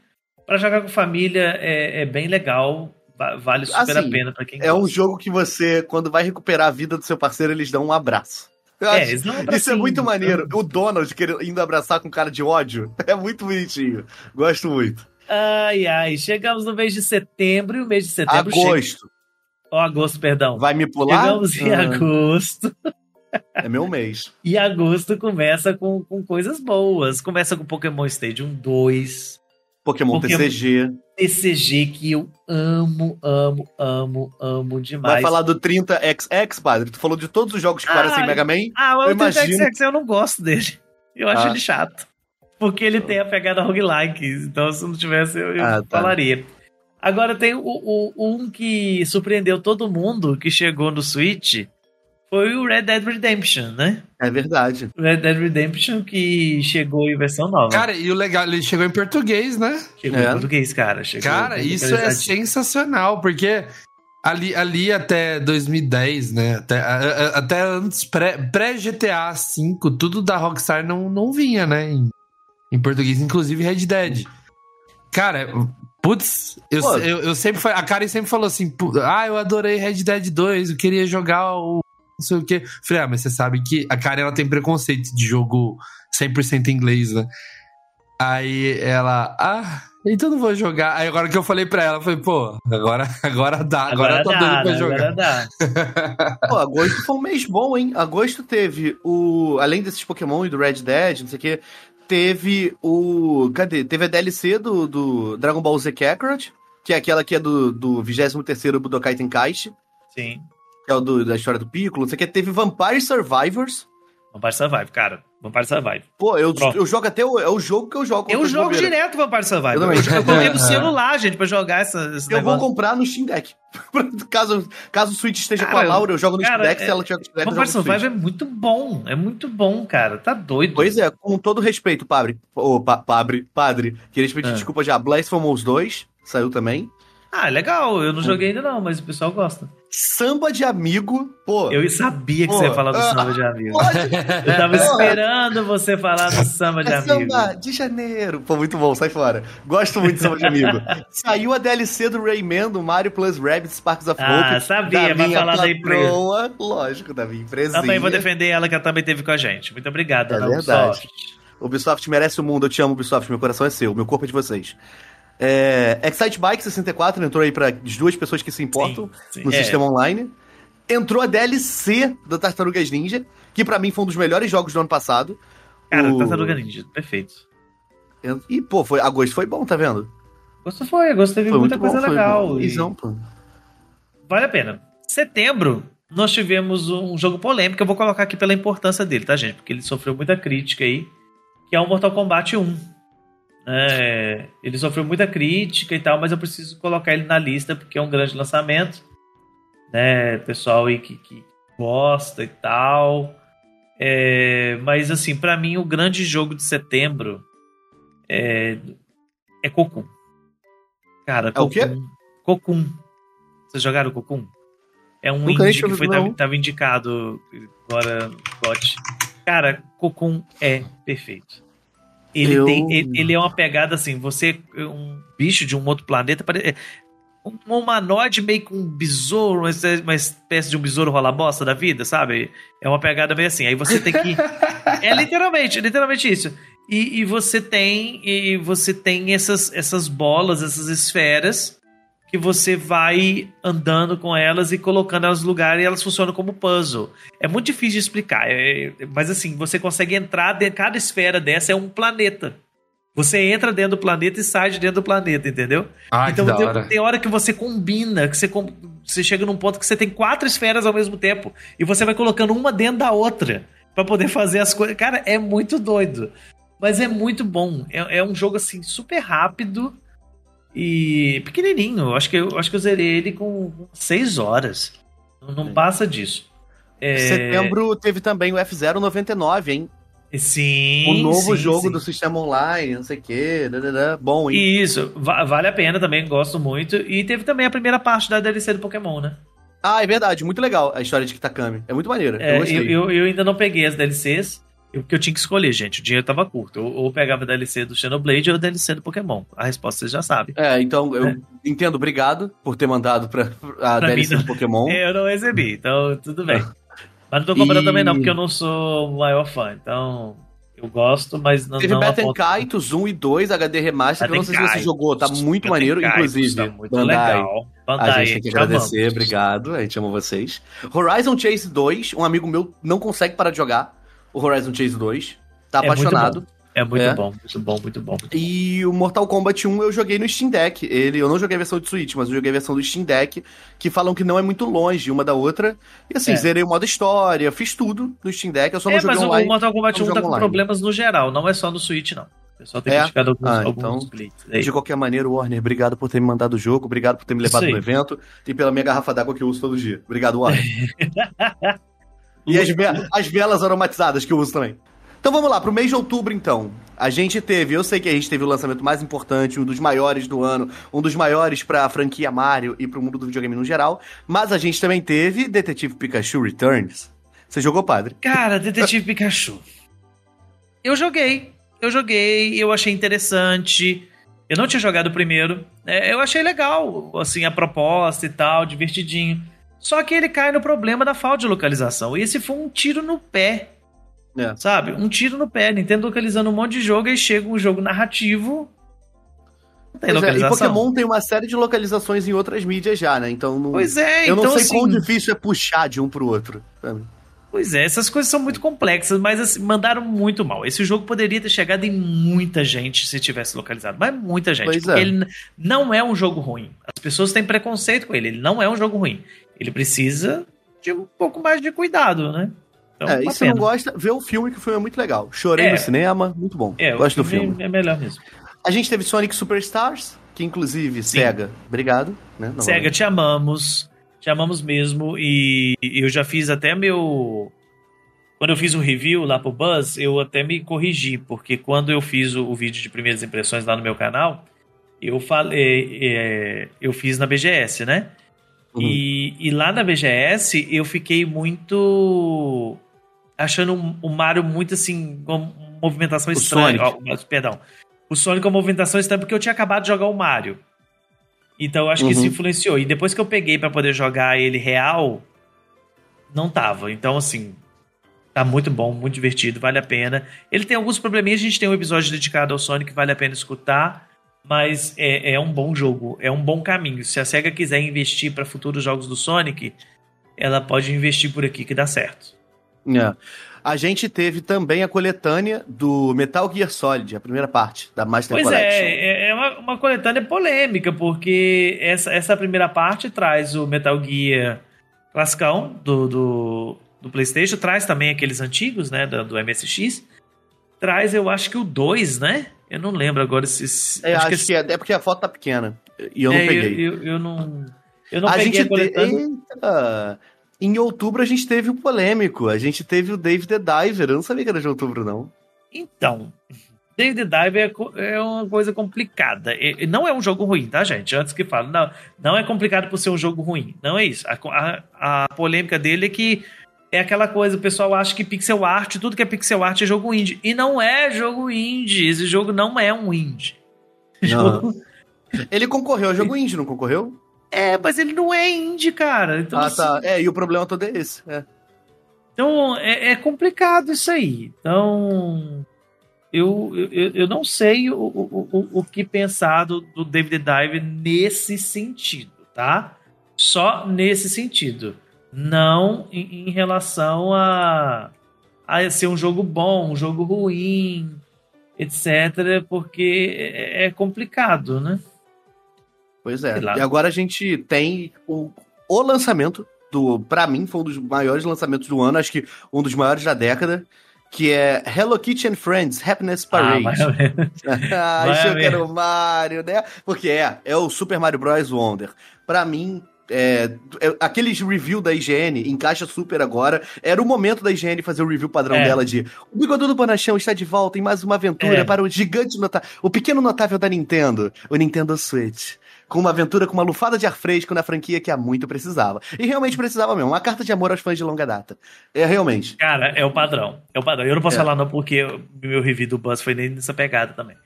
Speaker 1: Pra jogar com família é, é bem legal. va- Vale super
Speaker 3: Assim,
Speaker 1: a pena pra quem
Speaker 3: É um
Speaker 1: gosta.
Speaker 3: jogo que você, quando vai recuperar a vida do seu parceiro, eles dão um abraço. Eu
Speaker 1: É,
Speaker 3: acho-
Speaker 1: um
Speaker 3: Isso é muito
Speaker 1: então.
Speaker 3: maneiro. O Donald querendo, indo abraçar com cara de ódio [laughs] é muito bonitinho. Gosto muito.
Speaker 1: Ai, ai, chegamos no mês de setembro e o mês de setembro chega.
Speaker 3: Agosto.
Speaker 1: Ó, agosto, perdão.
Speaker 3: Vai me pular?
Speaker 1: Chegamos em
Speaker 3: Ah,
Speaker 1: agosto.
Speaker 3: É meu mês. [laughs]
Speaker 1: E agosto começa com, com coisas boas. Começa com Pokémon Stadium 2,
Speaker 3: Pokémon,
Speaker 1: Pokémon-
Speaker 3: TCG.
Speaker 1: TCG, que eu amo, amo, amo, amo demais.
Speaker 3: Vai falar do 30XX, padre? Tu falou de todos os jogos que
Speaker 1: Ah,
Speaker 3: parecem Mega Man?
Speaker 1: Ah,
Speaker 3: Eu
Speaker 1: o
Speaker 3: imagino.
Speaker 1: 30XX eu não gosto dele. Eu acho
Speaker 3: Ah.
Speaker 1: ele chato. Porque ele tem a pegada roguelike. Então, se não tivesse, eu, eu
Speaker 3: Ah, tá.
Speaker 1: falaria. Agora tem o, o- um que surpreendeu todo mundo que chegou no Switch. Foi o Red Dead Redemption, né?
Speaker 3: É verdade.
Speaker 1: O Red Dead Redemption que chegou em versão nova.
Speaker 2: Cara, e o legal, ele chegou em português, né?
Speaker 1: chegou
Speaker 3: é.
Speaker 1: em português, cara. Chegou
Speaker 2: Cara, isso é sensacional, porque ali, ali até 2010, né? Até, a- a- até antes, pré- pré-GTA V, tudo da Rockstar não, não vinha, né? Em, em português, inclusive Red Dead. Cara, putz, eu, eu, eu sempre A Karen sempre falou assim: "Pu- ah, eu adorei Red Dead 2, eu queria jogar o. Não sei o quê. Falei, ah, mas você sabe que a Karen ela tem preconceito de jogo 100% em inglês, né? Aí ela, ah, então não vou jogar. Aí agora que eu falei pra ela, eu falei, pô, agora, agora dá, agora,
Speaker 1: Agora
Speaker 2: eu tô
Speaker 1: dá,
Speaker 2: doido pra
Speaker 1: né?
Speaker 2: jogar.
Speaker 1: Agora dá.
Speaker 3: Pô, agosto foi um mês bom, hein? Agosto teve o. Além desses Pokémon e do Red Dead, não sei o quê, teve o. Cadê? Teve a DLC do, do Dragon Ball Z Kakarot, que é aquela que é do, do 23 Budokai Tenkaichi,
Speaker 1: Sim.
Speaker 3: Que é o do- da história do Piccolo, não sei o quê. Teve Vampire Survivors.
Speaker 1: Vampire Survive, cara. Vampire Survive.
Speaker 3: Pô, eu,
Speaker 1: Pronto.
Speaker 3: eu jogo até o. É o jogo que eu jogo.
Speaker 1: Eu jogo
Speaker 3: bobeira.
Speaker 1: direto Vampire Survive.
Speaker 3: Eu
Speaker 1: Eu,
Speaker 3: também.
Speaker 1: eu coloquei no [laughs] celular, gente, pra jogar essa, esse
Speaker 3: Eu vou
Speaker 1: negócio.
Speaker 3: comprar no Steam Deck. [laughs] caso, caso o Switch esteja com a
Speaker 1: Cara,
Speaker 3: Laura, eu jogo no
Speaker 1: cara,
Speaker 3: Steam Deck.
Speaker 1: é-
Speaker 3: Se ela tiver com o Steam Deck, eu
Speaker 1: Vampire. Survive é muito bom. É muito bom, cara. Tá doido.
Speaker 3: Pois é, com todo respeito, padre. Ô, pa, padre, padre. Queria te pedir
Speaker 1: Ah.
Speaker 3: desculpa já. Blasphemous 2 saiu também.
Speaker 1: Ah, legal. Eu não joguei ainda não, mas o pessoal gosta.
Speaker 3: Samba de amigo, pô.
Speaker 1: Eu sabia que
Speaker 3: Pô,
Speaker 1: você ia falar do
Speaker 3: ah,
Speaker 1: samba de amigo.
Speaker 3: Pode,
Speaker 1: Eu tava esperando você falar do samba de
Speaker 3: é
Speaker 1: amigo.
Speaker 3: samba de janeiro. Pô, muito bom, sai fora. Gosto muito de samba de amigo. Saiu a DLC do Rayman, do Mario Plus Rabbids Sparks of
Speaker 1: Ah,
Speaker 3: Hope.
Speaker 1: sabia, vai falar da empresa.
Speaker 3: Lógico, da minha empresinha.
Speaker 1: Também vou defender ela, que ela também teve com a gente. Muito obrigado,
Speaker 3: É.
Speaker 1: Ubisoft.
Speaker 3: Ubisoft merece o mundo, eu te amo, Ubisoft. Meu coração é seu, meu corpo é de vocês. É, Excite Bike 64 entrou aí para as duas pessoas que se importam
Speaker 1: Sim, sim.
Speaker 3: no
Speaker 1: É.
Speaker 3: sistema online. Entrou a DLC da Tartarugas Ninja, que pra mim foi um dos melhores jogos do ano passado.
Speaker 1: Cara,
Speaker 3: O-
Speaker 1: Tartaruga Ninja, perfeito.
Speaker 3: E, pô, foi, agosto foi bom, tá vendo?
Speaker 1: Gosto foi, gosto teve
Speaker 3: Foi
Speaker 1: muita coisa
Speaker 3: bom,
Speaker 1: legal. e. Vale a pena. Setembro, nós tivemos um jogo polêmico, eu vou colocar aqui pela importância dele, tá, gente? Porque ele sofreu muita crítica aí, que é o Mortal Kombat 1. É, ele sofreu muita crítica e tal, mas eu preciso colocar ele na lista porque é um grande lançamento. Né, pessoal aí que, que gosta e tal. É, mas assim, pra mim o grande jogo de setembro é, é Cocoon. Cara,
Speaker 3: É o quê?
Speaker 1: Cocoon. Vocês jogaram Cocoon? É um
Speaker 3: Nunca
Speaker 1: indie que foi, tava, tava indicado agora no GOT. Cara, Cocoon é perfeito. Ele,
Speaker 3: Eu-
Speaker 1: tem, ele, ele é uma pegada assim, você é um bicho de um outro planeta, pare- é um humanoide meio com um besouro, uma espécie- uma espécie de um besouro rola bosta da vida, sabe? É uma pegada meio assim. Aí você tem que. [laughs] é literalmente, literalmente isso. E, e você tem e você tem essas, essas bolas, essas esferas que você vai andando com elas e colocando elas no lugar e elas funcionam como puzzle. É muito difícil de explicar, é- mas assim, você consegue entrar, de, cada esfera dessa é um planeta. Você entra dentro do planeta e sai de dentro do planeta, entendeu?
Speaker 2: Ah,
Speaker 1: então tem,
Speaker 2: hora.
Speaker 1: tem hora que você combina, que você, você chega num ponto que você tem quatro esferas ao mesmo tempo e você vai colocando uma dentro da outra pra poder fazer as coisas. Cara, é muito doido. Mas é muito bom. É, é um jogo assim super rápido e pequenininho. Acho que eu acho que eu zerei ele com com seis horas. Não, passa disso. É,
Speaker 3: Setembro teve também o F099, hein?
Speaker 1: Sim.
Speaker 3: O novo
Speaker 1: sim,
Speaker 3: jogo
Speaker 1: sim.
Speaker 3: do sistema online, não sei o quê. Bom, hein?
Speaker 1: Isso, va- vale a pena também, gosto muito. E teve também a primeira parte da DLC do Pokémon, né?
Speaker 3: Ah, é verdade, muito legal a história de Kitakami. É muito maneira.
Speaker 1: É,
Speaker 3: eu,
Speaker 1: eu, eu ainda não peguei as DLCs, eu- porque eu tinha que escolher, gente. O dinheiro tava curto. Ou, ou pegava a DLC do Xenoblade ou a DLC do Pokémon. A resposta vocês já sabem.
Speaker 3: É, então eu entendo, obrigado por ter mandado pra, a
Speaker 1: Pra
Speaker 3: DLC do Pokémon.
Speaker 1: Eu não recebi, então tudo bem. Mas não tô comprando
Speaker 3: E-
Speaker 1: também não, porque eu não sou o maior fã. Então, eu gosto, mas não,
Speaker 3: Teve
Speaker 1: aponto-
Speaker 3: Kaitos 1 e 2 HD Remaster, que eu não sei se você jogou, tá muito maneiro,
Speaker 1: Kaitos,
Speaker 3: inclusive.
Speaker 1: Tá muito
Speaker 3: Bandai,
Speaker 1: legal. Bandai,
Speaker 3: A gente tem que agradecer,
Speaker 1: amamos.
Speaker 3: obrigado. A gente ama vocês. Horizon Chase 2, um amigo meu não consegue parar de jogar o Horizon Chase 2. Tá
Speaker 1: É
Speaker 3: apaixonado.
Speaker 1: É muito
Speaker 3: É.
Speaker 1: bom, muito bom, muito bom. muito bom.
Speaker 3: E o Mortal Kombat 1 eu joguei no Steam Deck. Ele, eu não joguei a versão de Switch, mas eu joguei a versão do Steam Deck, que falam que não é muito longe uma da outra. E assim,
Speaker 1: É.
Speaker 3: zerei o modo história, fiz tudo no Steam Deck, eu só não
Speaker 1: É,
Speaker 3: joguei
Speaker 1: mas o-
Speaker 3: online.
Speaker 1: o Mortal Kombat
Speaker 3: não
Speaker 1: 1 tá
Speaker 3: jogo
Speaker 1: com
Speaker 3: online.
Speaker 1: problemas no geral, não é só no Switch, não. O pessoal tem
Speaker 3: É?
Speaker 1: criticado alguns,
Speaker 3: Ah,
Speaker 1: alguns
Speaker 3: então. De qualquer maneira, Warner, obrigado por ter me mandado o jogo, obrigado por ter me levado no evento e pela minha garrafa d'água que eu uso todo dia. Obrigado, Warner. [laughs] e as, ve- as velas aromatizadas que eu uso também. Então vamos lá, pro mês de outubro então. A gente teve, eu sei que a gente teve o lançamento mais importante, um dos maiores do ano, um dos maiores pra franquia Mario e pro mundo do videogame no geral, mas a gente também teve Detetive Pikachu Returns. Você jogou, padre?
Speaker 1: Cara, Detetive Pikachu. Eu joguei. Eu joguei, eu achei interessante. Eu não tinha jogado o primeiro. É, eu achei legal, assim, a proposta e tal, divertidinho. Só que ele cai no problema da falta de localização. E esse foi um tiro no pé,
Speaker 3: É.
Speaker 1: sabe? Um tiro no pé. Nintendo localizando um monte de jogo e chega um jogo narrativo. Não tem
Speaker 3: Pois é, e. Pokémon tem uma série de localizações em outras mídias já, né? Então não,
Speaker 1: Pois é,
Speaker 3: eu
Speaker 1: então
Speaker 3: não sei
Speaker 1: assim,
Speaker 3: quão difícil é puxar de um pro outro. sabe?
Speaker 1: Pois é, essas coisas são muito complexas, mas assim, mandaram muito mal. Esse jogo poderia ter chegado em muita gente se tivesse localizado, mas muita gente.
Speaker 3: Pois
Speaker 1: porque
Speaker 3: é.
Speaker 1: ele não é um jogo ruim. As pessoas têm preconceito com ele. Ele não é um jogo ruim. Ele precisa de um pouco mais de cuidado, né? Então,
Speaker 3: é, e se não gosta, vê o filme, que o filme é muito legal. Chorei
Speaker 1: É.
Speaker 3: no cinema, muito bom.
Speaker 1: É,
Speaker 3: Gosto do filme.
Speaker 1: É melhor mesmo.
Speaker 3: A gente teve Sonic Superstars, que inclusive,
Speaker 1: Sim.
Speaker 3: SEGA, obrigado. Né,
Speaker 1: Sega, te amamos. Te amamos mesmo. E eu já fiz até meu. Quando eu fiz o review lá pro Buzz, eu até me corrigi, porque quando eu fiz o, o vídeo de primeiras impressões lá no meu canal, eu falei, é, eu fiz na BGS, né?
Speaker 3: Uhum.
Speaker 1: E, e lá na BGS eu fiquei muito achando o Mario muito assim, com movimentação
Speaker 3: O
Speaker 1: estranha.
Speaker 3: Sonic.
Speaker 1: Ó, perdão. O Sonic com movimentação estranha porque eu tinha acabado de jogar o Mario. Então eu acho que isso
Speaker 3: Uhum.
Speaker 1: influenciou. E depois que eu peguei pra poder jogar ele real, não tava. Então, assim, tá muito bom, muito divertido, vale a pena. Ele tem alguns probleminhas, a gente tem um episódio dedicado ao Sonic, vale a pena escutar. Mas é, é um bom jogo, é um bom caminho. Se a SEGA quiser investir pra futuros jogos do Sonic, ela pode investir por aqui que dá certo.
Speaker 3: É. A gente teve também a coletânea do Metal Gear Solid, a primeira parte da Master
Speaker 1: Pois
Speaker 3: Collection.
Speaker 1: é, é é uma, uma coletânea polêmica, porque essa, essa primeira parte traz o Metal Gear classicão do, do, do PlayStation, traz também aqueles antigos, né, do, do MSX. Traz, eu acho que o 2, né? Eu não lembro agora se.
Speaker 3: É, acho,
Speaker 1: esse-
Speaker 3: que é, é porque a foto tá pequena. E eu não
Speaker 1: é,
Speaker 3: peguei.
Speaker 1: Eu, eu, eu não. Eu não
Speaker 3: a
Speaker 1: peguei
Speaker 3: gente. Eita! Em outubro a gente teve o polêmico. A gente teve o Dave the Diver. Eu não sabia que era de outubro, não.
Speaker 1: Então, David Dive é, co- é uma coisa complicada. Não é um jogo ruim, tá, gente? Antes que fale. Não, não é complicado por ser um jogo ruim. Não é isso. A, a- a polêmica dele é que é aquela coisa, o pessoal acha que pixel art, tudo que é pixel art é jogo indie. E não é jogo indie. Esse jogo não é um indie. [laughs] Jogo-
Speaker 3: Ele concorreu ao jogo [laughs] indie, não concorreu?
Speaker 1: É, mas ele não é indie, cara. Então,
Speaker 3: ah, tá.
Speaker 1: assim,
Speaker 3: É, e o problema todo é esse. É.
Speaker 1: Então é, é complicado isso aí. Então eu, eu, eu não sei o, o, o, o que pensar do, do David Dive nesse sentido, tá? Só nesse sentido. Não em, em relação a, a ser um jogo bom, um jogo ruim, etc. Porque é, é complicado, né?
Speaker 3: Pois é. E agora a gente tem o, o lançamento do. Pra mim, foi um dos maiores lançamentos do ano, acho que um dos maiores da década. Que é Hello Kitty and Friends Happiness
Speaker 1: Ah,
Speaker 3: Parade. Ah,
Speaker 1: Vai
Speaker 3: achou
Speaker 1: haver.
Speaker 3: que era o Mario, né? Porque é, é o Super Mario Bros. Wonder. Pra mim, é, é, aqueles review da IGN encaixa super agora. Era o momento da IGN fazer o review padrão
Speaker 1: É.
Speaker 3: dela de o Bigodudo Bonachão está de volta em mais uma aventura
Speaker 1: É.
Speaker 3: para o gigante notável, o pequeno notável da Nintendo, o Nintendo Switch. Com uma aventura com uma lufada de ar fresco na franquia que há muito precisava. E realmente precisava mesmo. Uma carta de amor aos fãs de longa data. É, realmente.
Speaker 1: Cara, é o padrão. É o padrão. Eu não posso
Speaker 3: É.
Speaker 1: falar não, porque meu review do Buzz foi nem nessa pegada também.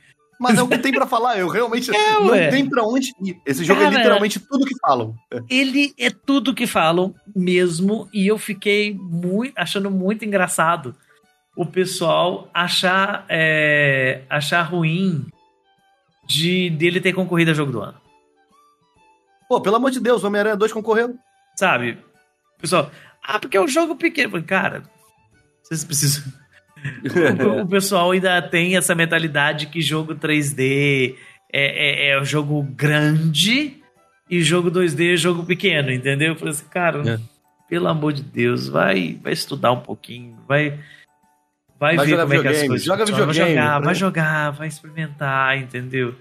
Speaker 3: Mas é o que tem pra falar. Eu realmente
Speaker 1: É,
Speaker 3: não
Speaker 1: ué.
Speaker 3: tem pra onde ir. Esse jogo é
Speaker 1: Cara,
Speaker 3: literalmente tudo que falam.
Speaker 1: Ele é tudo que falam mesmo, e eu fiquei muito, achando muito engraçado o pessoal achar, é, achar ruim de dele ter concorrido a jogo do ano.
Speaker 3: Pô, pelo amor de Deus, o Homem-Aranha 2 concorreu.
Speaker 1: Sabe? Pessoal, ah, porque é um jogo pequeno. Cara, vocês precisam. O, o pessoal ainda tem essa mentalidade que jogo 3D é, é, é um jogo grande e jogo 2D é jogo pequeno, entendeu? Eu falei assim, cara,
Speaker 2: É.
Speaker 1: pelo amor de Deus, vai, vai estudar um pouquinho, vai. Vai,
Speaker 3: Vai
Speaker 1: ver como é que as coisas
Speaker 3: joga
Speaker 1: funcionam, Vai jogar,
Speaker 3: né?
Speaker 1: vai jogar, vai experimentar, entendeu?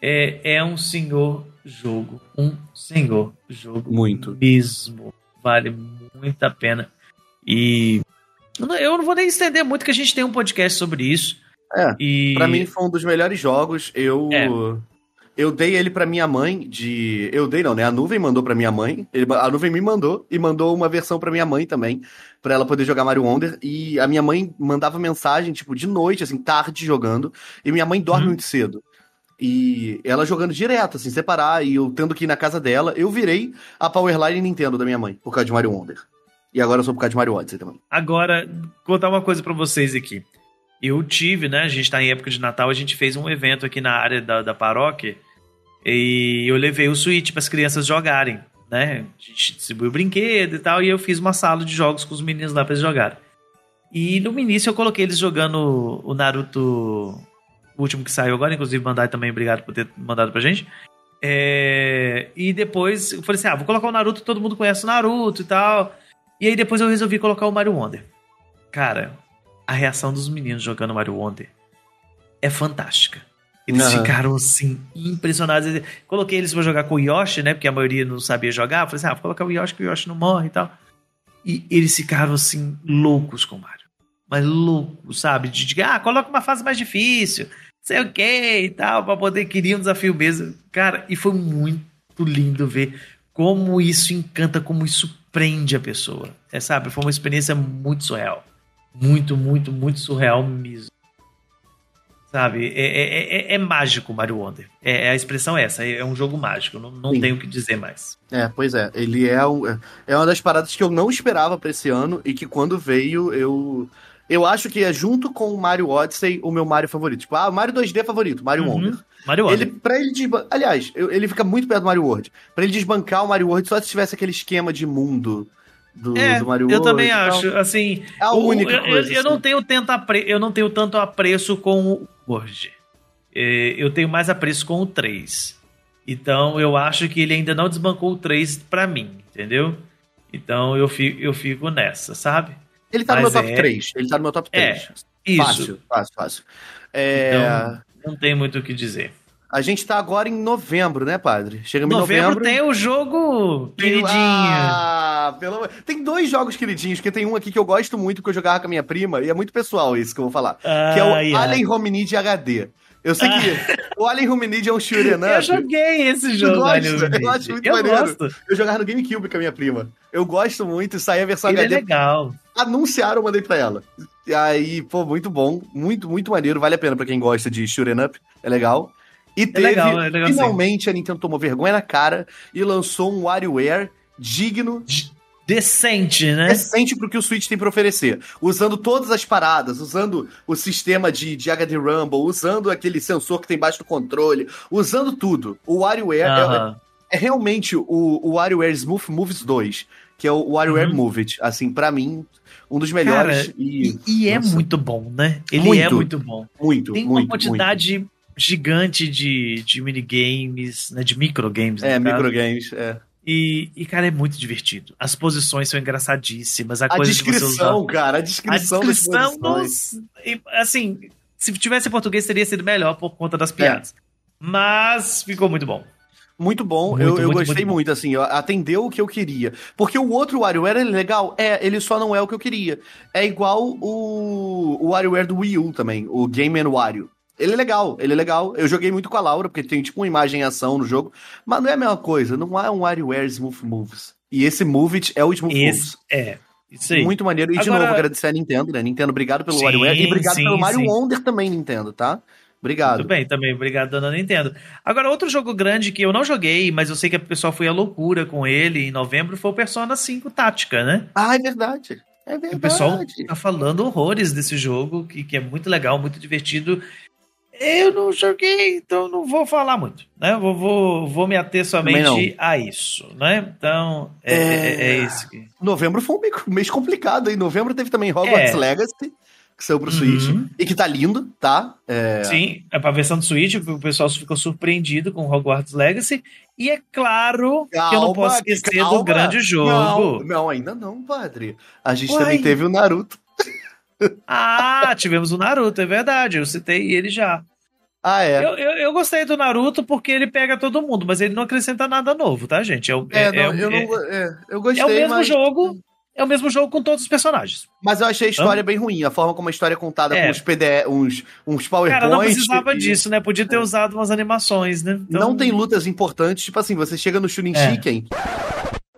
Speaker 1: É, é um senhor jogo. Um senhor jogo.
Speaker 3: Muito.
Speaker 1: Mesmo. Vale muito a pena. E eu não- vou nem estender muito, que a gente tem um podcast sobre isso.
Speaker 3: É,
Speaker 1: E
Speaker 3: Pra mim foi um dos melhores jogos. Eu
Speaker 1: É.
Speaker 3: eu dei ele pra minha mãe de, eu dei não, né? A nuvem mandou pra minha mãe. Ele- a nuvem me mandou e mandou uma versão pra minha mãe também, Pra ela poder jogar Mario Wonder e a minha mãe mandava mensagem tipo de noite, assim, tarde jogando, e minha mãe dorme
Speaker 1: Uhum.
Speaker 3: muito cedo. E ela jogando direto, assim, separar, e eu tendo que ir na casa dela, eu virei a Powerline Nintendo da minha mãe, por causa de Mario Wonder. E agora eu sou por causa de Mario Odyssey também.
Speaker 1: Agora, contar uma coisa pra vocês aqui. Eu tive, né? A gente tá em época de Natal, a gente fez um evento aqui na área da, da paróquia e eu levei o Switch para as crianças jogarem, né? A gente distribuiu brinquedo e tal, e eu fiz uma sala de jogos com os meninos lá pra eles jogarem. E no início eu coloquei eles jogando o Naruto, o último que saiu agora, inclusive Bandai também, obrigado por ter mandado pra gente. É, e depois eu falei assim: ah, vou colocar o Naruto, todo mundo conhece o Naruto e tal. E aí depois eu resolvi colocar o Mario Wonder. Cara, a reação dos meninos jogando Mario Wonder é fantástica. Eles ficaram assim, impressionados. Coloquei eles pra jogar com o Yoshi, né? Porque a maioria não sabia jogar. Falei assim: ah, vou colocar o Yoshi que o Yoshi não morre e tal. E eles ficaram assim, loucos com o Mario. Mas loucos, sabe? De, de ah, coloca uma fase mais difícil. sei o que e tal, pra poder querer um desafio mesmo. Cara, e foi muito lindo ver como isso encanta, como isso prende a pessoa. É, sabe? Foi uma experiência muito surreal. Muito, muito, muito surreal mesmo. Sabe? É, é, é, é mágico Mario Wonder. É, a expressão é essa. É um jogo mágico. Não, não
Speaker 3: Sim.
Speaker 1: tenho o que dizer mais.
Speaker 3: É, pois é. Ele é, um, é uma das paradas que eu não esperava pra esse ano e que quando veio eu. Eu acho que é junto com o Mario Odyssey o meu Mario favorito. Tipo, ah, Mario 2D favorito, Mario
Speaker 1: Uhum.
Speaker 3: Wonder.
Speaker 1: Mario Wonder.
Speaker 3: Ele, pra ele desban... Aliás, eu- ele fica muito perto do Mario World. Pra ele desbancar o Mario World só se tivesse aquele esquema de mundo do,
Speaker 1: É,
Speaker 3: do Mario
Speaker 1: eu
Speaker 3: World.
Speaker 1: também
Speaker 3: e tal.
Speaker 1: acho. Assim,
Speaker 3: É a
Speaker 1: o-
Speaker 3: única
Speaker 1: eu,
Speaker 3: coisa.
Speaker 1: eu, eu não
Speaker 3: assim.
Speaker 1: tenho tanto apre... eu não tenho tanto apreço com o Word. É, Eu tenho mais apreço com o 3. Então eu acho que ele ainda não desbancou o 3 pra mim, entendeu? Então eu fico, eu fico nessa, sabe?
Speaker 3: Ele tá no meu
Speaker 1: Mas
Speaker 3: top
Speaker 1: é-
Speaker 3: 3. Ele tá no meu top
Speaker 1: É,
Speaker 3: 3.
Speaker 1: Isso.
Speaker 3: Fácil, fácil, fácil. É,
Speaker 1: Então, não tem muito o que dizer.
Speaker 3: A gente tá agora em novembro, né, padre? Chegamos
Speaker 1: Novembro,
Speaker 3: em novembro.
Speaker 1: tem o jogo queridinho.
Speaker 3: Ah, pelo Tem dois jogos queridinhos, que tem um aqui que eu gosto muito, que eu jogava com a minha prima, e é muito pessoal isso que eu vou falar. que é o
Speaker 1: ai.
Speaker 3: Alien Hominid HD. Eu sei que o Alien Hominid é um shoot'em
Speaker 1: Eu
Speaker 3: up.
Speaker 1: joguei esse jogo.
Speaker 3: gosta?
Speaker 1: Alien
Speaker 3: Eu acho muito
Speaker 1: eu
Speaker 3: maneiro.
Speaker 1: gosto.
Speaker 3: Eu jogava no GameCube com a minha prima. Eu gosto muito, e saí a versão
Speaker 1: Ele é
Speaker 3: HD.
Speaker 1: legal.
Speaker 3: Anunciaram, eu mandei pra ela. E aí, pô, muito bom. Muito, muito maneiro. Vale a pena pra quem gosta de shoot'em up. É legal. E teve,
Speaker 1: legal, é legal
Speaker 3: finalmente, a Nintendo tomou vergonha na cara e lançou um WarioWare digno
Speaker 1: Decente, né?
Speaker 3: decente pro que o Switch tem pra oferecer. Usando todas as paradas, usando o sistema de, de HD Rumble, usando aquele sensor que tem embaixo do controle, usando tudo. O WarioWare é,
Speaker 1: Aham.
Speaker 3: é realmente o, o WarioWare Smooth Moves 2, que é o WarioWare
Speaker 1: Uhum.
Speaker 3: Move It. Assim, pra mim, um dos melhores
Speaker 1: Cara,
Speaker 3: e,
Speaker 1: E, é muito bom, né? Ele
Speaker 3: Muito.
Speaker 1: é muito bom.
Speaker 3: muito,
Speaker 1: Tem
Speaker 3: muito,
Speaker 1: uma quantidade gigante de, de minigames, né? De microgames.
Speaker 3: muito. É, microgames, é.
Speaker 1: E, e, cara, é muito divertido. As posições são engraçadíssimas. A,
Speaker 3: A
Speaker 1: coisa
Speaker 3: descrição, cara, a
Speaker 1: A
Speaker 3: descrição, das
Speaker 1: descrição, e, assim, se tivesse em português teria sido melhor por conta das piadas. Mas ficou muito bom.
Speaker 3: Muito bom,
Speaker 1: Muito,
Speaker 3: eu, eu
Speaker 1: muito,
Speaker 3: gostei
Speaker 1: muito
Speaker 3: muito, assim, atendeu o que eu queria. Porque o outro WarioWare é legal, é, ele só não é o que eu queria. É igual o, o WarioWare do Wii U também, o Game Wario. Ele é legal, ele é legal. Eu joguei muito com a Laura, porque tem tipo uma imagem em ação no jogo, mas não é a mesma coisa, não é um WarioWare Smooth Moves. E esse Move It é o Smooth
Speaker 1: Esse, é, isso aí.
Speaker 3: Muito maneiro. E de
Speaker 1: Agora-
Speaker 3: novo, agradecer a Nintendo, né? Nintendo, obrigado pelo
Speaker 1: Sim,
Speaker 3: WarioWare e obrigado
Speaker 1: sim,
Speaker 3: pelo Mario
Speaker 1: sim.
Speaker 3: Wonder também, Nintendo, tá? Obrigado.
Speaker 1: Muito bem, também. Obrigado, dona Nintendo. Agora, outro jogo grande que eu não joguei, mas eu sei que o pessoal foi à loucura com ele em novembro, foi o Persona 5 Tática, né?
Speaker 3: Ah, é verdade. É verdade.
Speaker 1: O pessoal tá falando horrores desse jogo, que, que é muito legal, muito divertido. Eu não joguei, então não vou falar muito, né? Vou, vou, vou me ater somente a isso, né? Então, é, é... é isso que...
Speaker 3: Novembro foi um mês- complicado, hein? Novembro teve também Hogwarts
Speaker 1: É.
Speaker 3: Legacy, que saiu pro
Speaker 1: Uhum.
Speaker 3: Switch, e que tá lindo, tá? É...
Speaker 1: Sim, é pra versão do Switch, o pessoal ficou surpreendido com Hogwarts Legacy. E é claro que eu não
Speaker 3: Calma,
Speaker 1: posso esquecer
Speaker 3: calma.
Speaker 1: do grande jogo.
Speaker 3: Não, não, ainda não, padre. A gente
Speaker 1: Uai.
Speaker 3: também teve o Naruto.
Speaker 1: Ah, tivemos o Naruto, é verdade. Eu citei ele já.
Speaker 3: Ah, é.
Speaker 1: Eu, eu, eu gostei do Naruto porque ele pega todo mundo, mas ele não acrescenta nada novo, tá, gente? É, o-
Speaker 3: É,
Speaker 1: é-
Speaker 3: não,
Speaker 1: é
Speaker 3: eu,
Speaker 1: é-
Speaker 3: não, é, eu gostei,
Speaker 1: é o mesmo
Speaker 3: mas...
Speaker 1: jogo é o mesmo jogo com todos os personagens.
Speaker 3: Mas eu achei a história bem ruim, a forma como a história é contada
Speaker 1: é.
Speaker 3: com os PDE, uns, uns PowerPoints.
Speaker 1: Cara, não precisava
Speaker 3: e...
Speaker 1: disso, né? Podia ter é. usado umas animações, né? Então...
Speaker 3: Não tem lutas importantes, tipo assim, você chega no Shunin
Speaker 1: é.
Speaker 3: Shiken.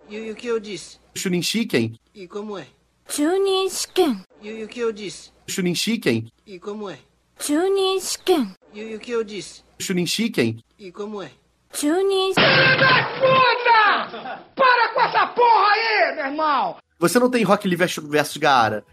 Speaker 6: E, o que eu disse?
Speaker 3: Shunin Shiken.
Speaker 6: E como é?
Speaker 7: Shunin Shiken.
Speaker 6: E, o que eu disse?
Speaker 3: Shunin Shiken.
Speaker 6: E como é?
Speaker 7: Shunin Shiken.
Speaker 6: E, o que eu disse?
Speaker 3: Shunin Shiken.
Speaker 6: E como é?
Speaker 7: Shunin Shiken. É? Puta!
Speaker 4: Para com essa porra aí, meu irmão!
Speaker 3: Você não tem Rock Lee versus, versus Gaara.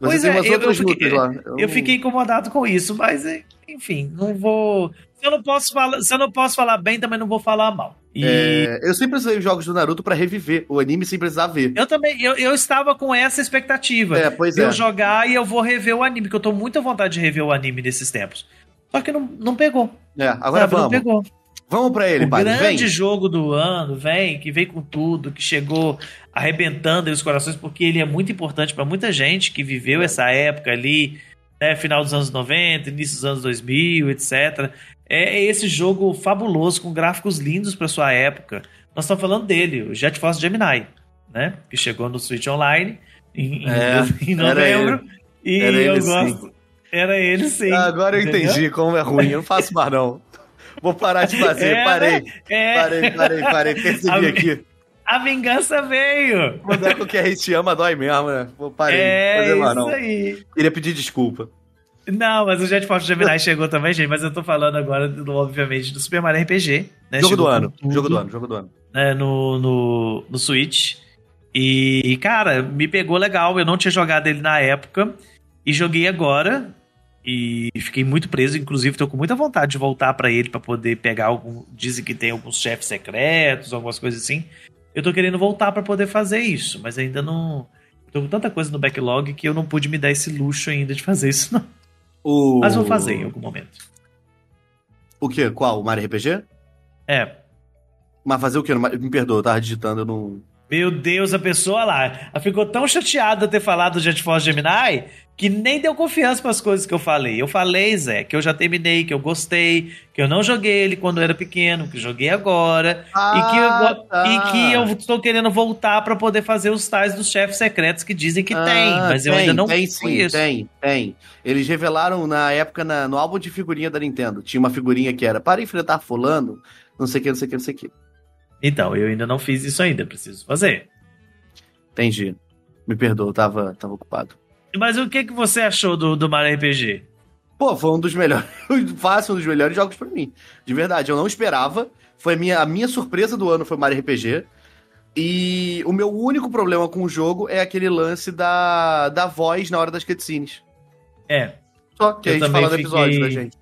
Speaker 3: Você
Speaker 1: Pois
Speaker 3: tem
Speaker 1: é,
Speaker 3: umas
Speaker 1: eu, eu
Speaker 3: outras
Speaker 1: fiquei,
Speaker 3: lutas lá.
Speaker 1: eu fiquei incomodado com isso, mas é, enfim, não vou. Se eu não posso falar, se eu não posso falar bem, também não vou falar mal. E
Speaker 3: É, eu sempre usei os jogos do Naruto pra reviver o anime sem precisar ver.
Speaker 1: eu também, eu, eu estava com essa expectativa.
Speaker 3: É, pois
Speaker 1: de
Speaker 3: é.
Speaker 1: eu jogar e eu vou rever o anime, que eu tô muito à vontade de rever o anime nesses tempos. Só que não, não pegou.
Speaker 3: É, agora
Speaker 1: sabe? Não
Speaker 3: vamos.
Speaker 1: pegou.
Speaker 3: Vamos pra ele,
Speaker 1: o
Speaker 3: pai.
Speaker 1: grande
Speaker 3: Vem.
Speaker 1: jogo do ano, vem, que veio com tudo, que chegou arrebentando os corações, porque ele é muito importante para muita gente que viveu essa época ali, né, final dos anos 90, início dos anos 2000, etc. É, esse jogo fabuloso, com gráficos lindos para sua época. Nós estamos falando dele, o Jet Force Gemini, né, que chegou no Switch Online em,
Speaker 3: É,
Speaker 1: em novembro. E
Speaker 3: Era
Speaker 1: eu
Speaker 3: ele, sim.
Speaker 1: gosto. Era ele sim.
Speaker 3: Agora eu
Speaker 1: entendeu?
Speaker 3: entendi como é ruim. Eu não faço mais, não. Vou parar de fazer.
Speaker 1: É,
Speaker 3: parei.
Speaker 1: É,
Speaker 3: Parei, parei, parei. Percebi [laughs]
Speaker 1: A-
Speaker 3: aqui.
Speaker 1: a vingança veio.
Speaker 3: Quando é com o que a gente ama, dói mesmo, né? Vou parei.
Speaker 1: é,
Speaker 3: fazer mais,
Speaker 1: isso
Speaker 3: não.
Speaker 1: aí.
Speaker 3: Queria pedir desculpa.
Speaker 1: Não, mas o Jet Force Gemini chegou também, gente. Mas eu tô falando agora, do, obviamente, do Super Mario RPG. Né?
Speaker 3: jogo do ano.
Speaker 1: tudo,
Speaker 3: Jogo do ano, jogo do ano.
Speaker 1: Né, no, no, no Switch. E, cara, me pegou legal. Eu não tinha jogado ele na época. E joguei agora. E fiquei muito preso. Inclusive, tô com muita vontade de voltar pra ele pra poder pegar algum. Dizem que tem alguns chefes secretos, algumas coisas assim. Eu tô querendo voltar pra poder fazer isso, mas ainda não. Tô com tanta coisa no backlog que eu não pude me dar esse luxo ainda de fazer isso, não.
Speaker 3: O...
Speaker 1: Mas vou fazer em algum momento.
Speaker 3: O quê? Qual? O Mario RPG?
Speaker 1: É.
Speaker 3: Mas fazer o Mario- Me perdoa, eu tava digitando, eu não.
Speaker 1: Meu Deus, a pessoa lá ela ficou tão chateada de ter falado do Jet Force Gemini que nem deu confiança para as coisas que eu falei. Eu falei, Zé, que eu já terminei, que eu gostei, que eu não joguei ele quando eu era pequeno, que joguei agora e, que eu, go-
Speaker 3: tá.
Speaker 1: e que eu estou querendo voltar para poder fazer os tais dos chefes secretos que dizem que tem,
Speaker 3: Ah,
Speaker 1: mas eu ainda não
Speaker 3: tem, sim,
Speaker 1: conheço.
Speaker 3: Tem, tem. Eles revelaram na época na- no álbum de figurinha da Nintendo. Tinha uma figurinha que era para enfrentar fulano, não sei o que, não sei o que, não sei o que.
Speaker 1: Então, eu ainda não fiz isso ainda, preciso fazer.
Speaker 3: Entendi. Me perdoa, eu tava, tava ocupado.
Speaker 1: Mas o que, que você achou do, do Mario RPG?
Speaker 3: Pô, foi um dos melhores, [laughs] fácil, um dos melhores jogos pra mim. De verdade, eu não esperava. Foi a minha, a minha surpresa do ano foi Mario RPG. E o meu único problema com o jogo é aquele lance da, da voz na hora das cutscenes.
Speaker 1: É,
Speaker 3: Só que
Speaker 1: Eu
Speaker 3: a gente fala do episódio
Speaker 1: fiquei-
Speaker 3: da gente.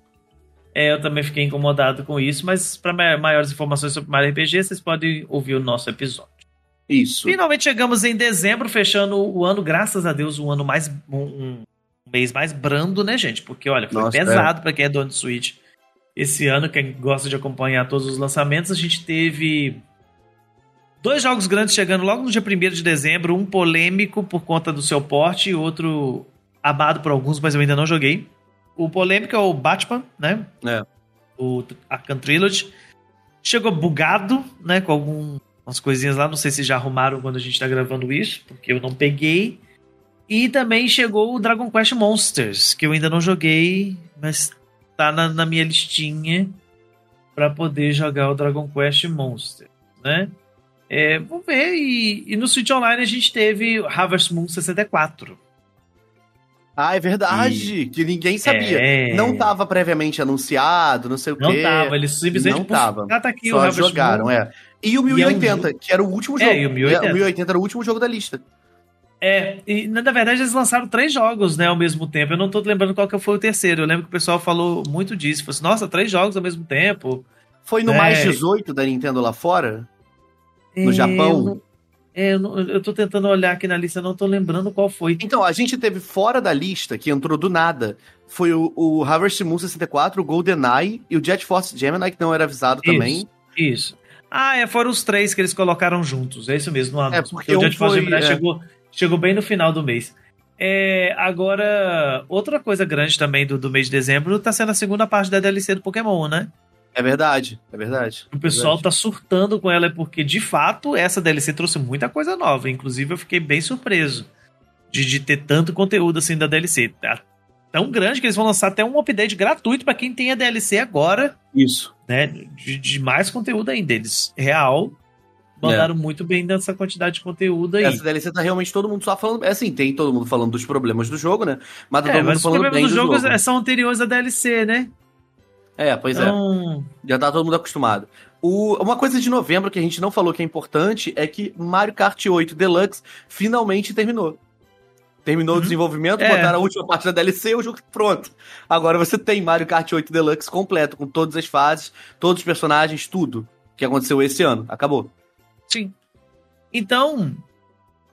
Speaker 1: É, eu também fiquei incomodado com isso, mas para maiores informações sobre Mario RPG, vocês podem ouvir o nosso episódio.
Speaker 3: Isso.
Speaker 1: Finalmente chegamos em dezembro, fechando o ano, graças a Deus, um ano mais. um, um mês mais brando, né, gente? Porque, olha, foi
Speaker 3: Nossa,
Speaker 1: pesado pra quem é dono de Switch. Esse ano, quem gosta de acompanhar todos os lançamentos, a gente teve dois jogos grandes chegando logo no dia 1 de dezembro, um polêmico por conta do seu porte e outro amado por alguns, mas eu ainda não joguei. O polêmico é o Batman, né?
Speaker 3: É.
Speaker 1: O Arkham Trilogy. Chegou bugado, né? Com algumas coisinhas lá. Não sei se já arrumaram quando a gente tá gravando isso, porque eu não peguei. E também chegou o Dragon Quest Monsters, que eu ainda não joguei, mas tá na, na minha listinha para poder jogar o Dragon Quest Monsters, né? É, vamos ver. E, e no Switch Online a gente teve Harvest Moon 64.
Speaker 3: Ah, é verdade, que ninguém sabia.
Speaker 1: É.
Speaker 3: Não tava previamente anunciado, não sei o
Speaker 1: Não
Speaker 3: quê.
Speaker 1: tava, eles simplesmente.
Speaker 3: Não tava.
Speaker 1: Ah, tá aqui
Speaker 3: Só jogaram,
Speaker 1: Moon.
Speaker 3: é. E o
Speaker 1: E é um
Speaker 3: 1080, que era o último
Speaker 1: É,
Speaker 3: jogo.
Speaker 1: e o 1080.
Speaker 3: O 1080 era o último jogo da lista.
Speaker 1: É, e na verdade eles lançaram três jogos, né, ao mesmo tempo. Eu não tô lembrando qual que foi o terceiro. Eu lembro que o pessoal falou muito disso. Falou assim, nossa, três jogos ao mesmo tempo.
Speaker 3: Foi no
Speaker 1: É.
Speaker 3: mais 18 da Nintendo lá fora? No
Speaker 1: É,
Speaker 3: Japão?
Speaker 1: É, eu, não- eu tô tentando olhar aqui na lista, não tô lembrando qual foi.
Speaker 3: Então, a gente teve fora da lista, que entrou do nada, foi o, o Harvest Moon 64, o GoldenEye e o Jet Force Gemini, que não era avisado também.
Speaker 1: Isso, isso. Ah, é, foram os três que eles colocaram juntos. É isso mesmo, no anúncio.
Speaker 3: porque
Speaker 1: o Force
Speaker 3: foi-
Speaker 1: Gemini
Speaker 3: é.
Speaker 1: chegou, chegou bem no final do mês. É, agora, outra coisa grande também do, do mês de dezembro tá sendo a segunda parte da DLC do Pokémon, né?
Speaker 3: É verdade, é verdade.
Speaker 1: O pessoal
Speaker 3: Verdade.
Speaker 1: tá surtando com ela, porque de fato essa DLC trouxe muita coisa nova. Inclusive, eu fiquei bem surpreso de, de ter tanto conteúdo assim da DLC. Tão grande que eles vão lançar até um update gratuito pra quem tem a DLC agora,
Speaker 3: Isso.
Speaker 1: né? De, de mais conteúdo ainda. Eles, real, mandaram muito bem nessa quantidade de conteúdo aí.
Speaker 3: Essa DLC tá realmente todo mundo só falando. É assim, tem todo mundo falando dos problemas do jogo, né? Mas tá
Speaker 1: É,
Speaker 3: todo mundo
Speaker 1: mas os
Speaker 3: falando bem
Speaker 1: problemas
Speaker 3: do jogo.
Speaker 1: jogos é- são anteriores à DLC, né?
Speaker 3: É, pois é.
Speaker 1: Então,
Speaker 3: Já tá todo mundo acostumado. O- uma coisa de novembro que a gente não falou que é importante é que Mario Kart 8 Deluxe finalmente terminou. Terminou o desenvolvimento,
Speaker 1: É.
Speaker 3: botaram a última parte da DLC e o jogo tá pronto. Agora você tem Mario Kart 8 Deluxe completo, com todas as fases, todos os personagens, tudo que aconteceu esse ano. Acabou.
Speaker 1: Sim. Então,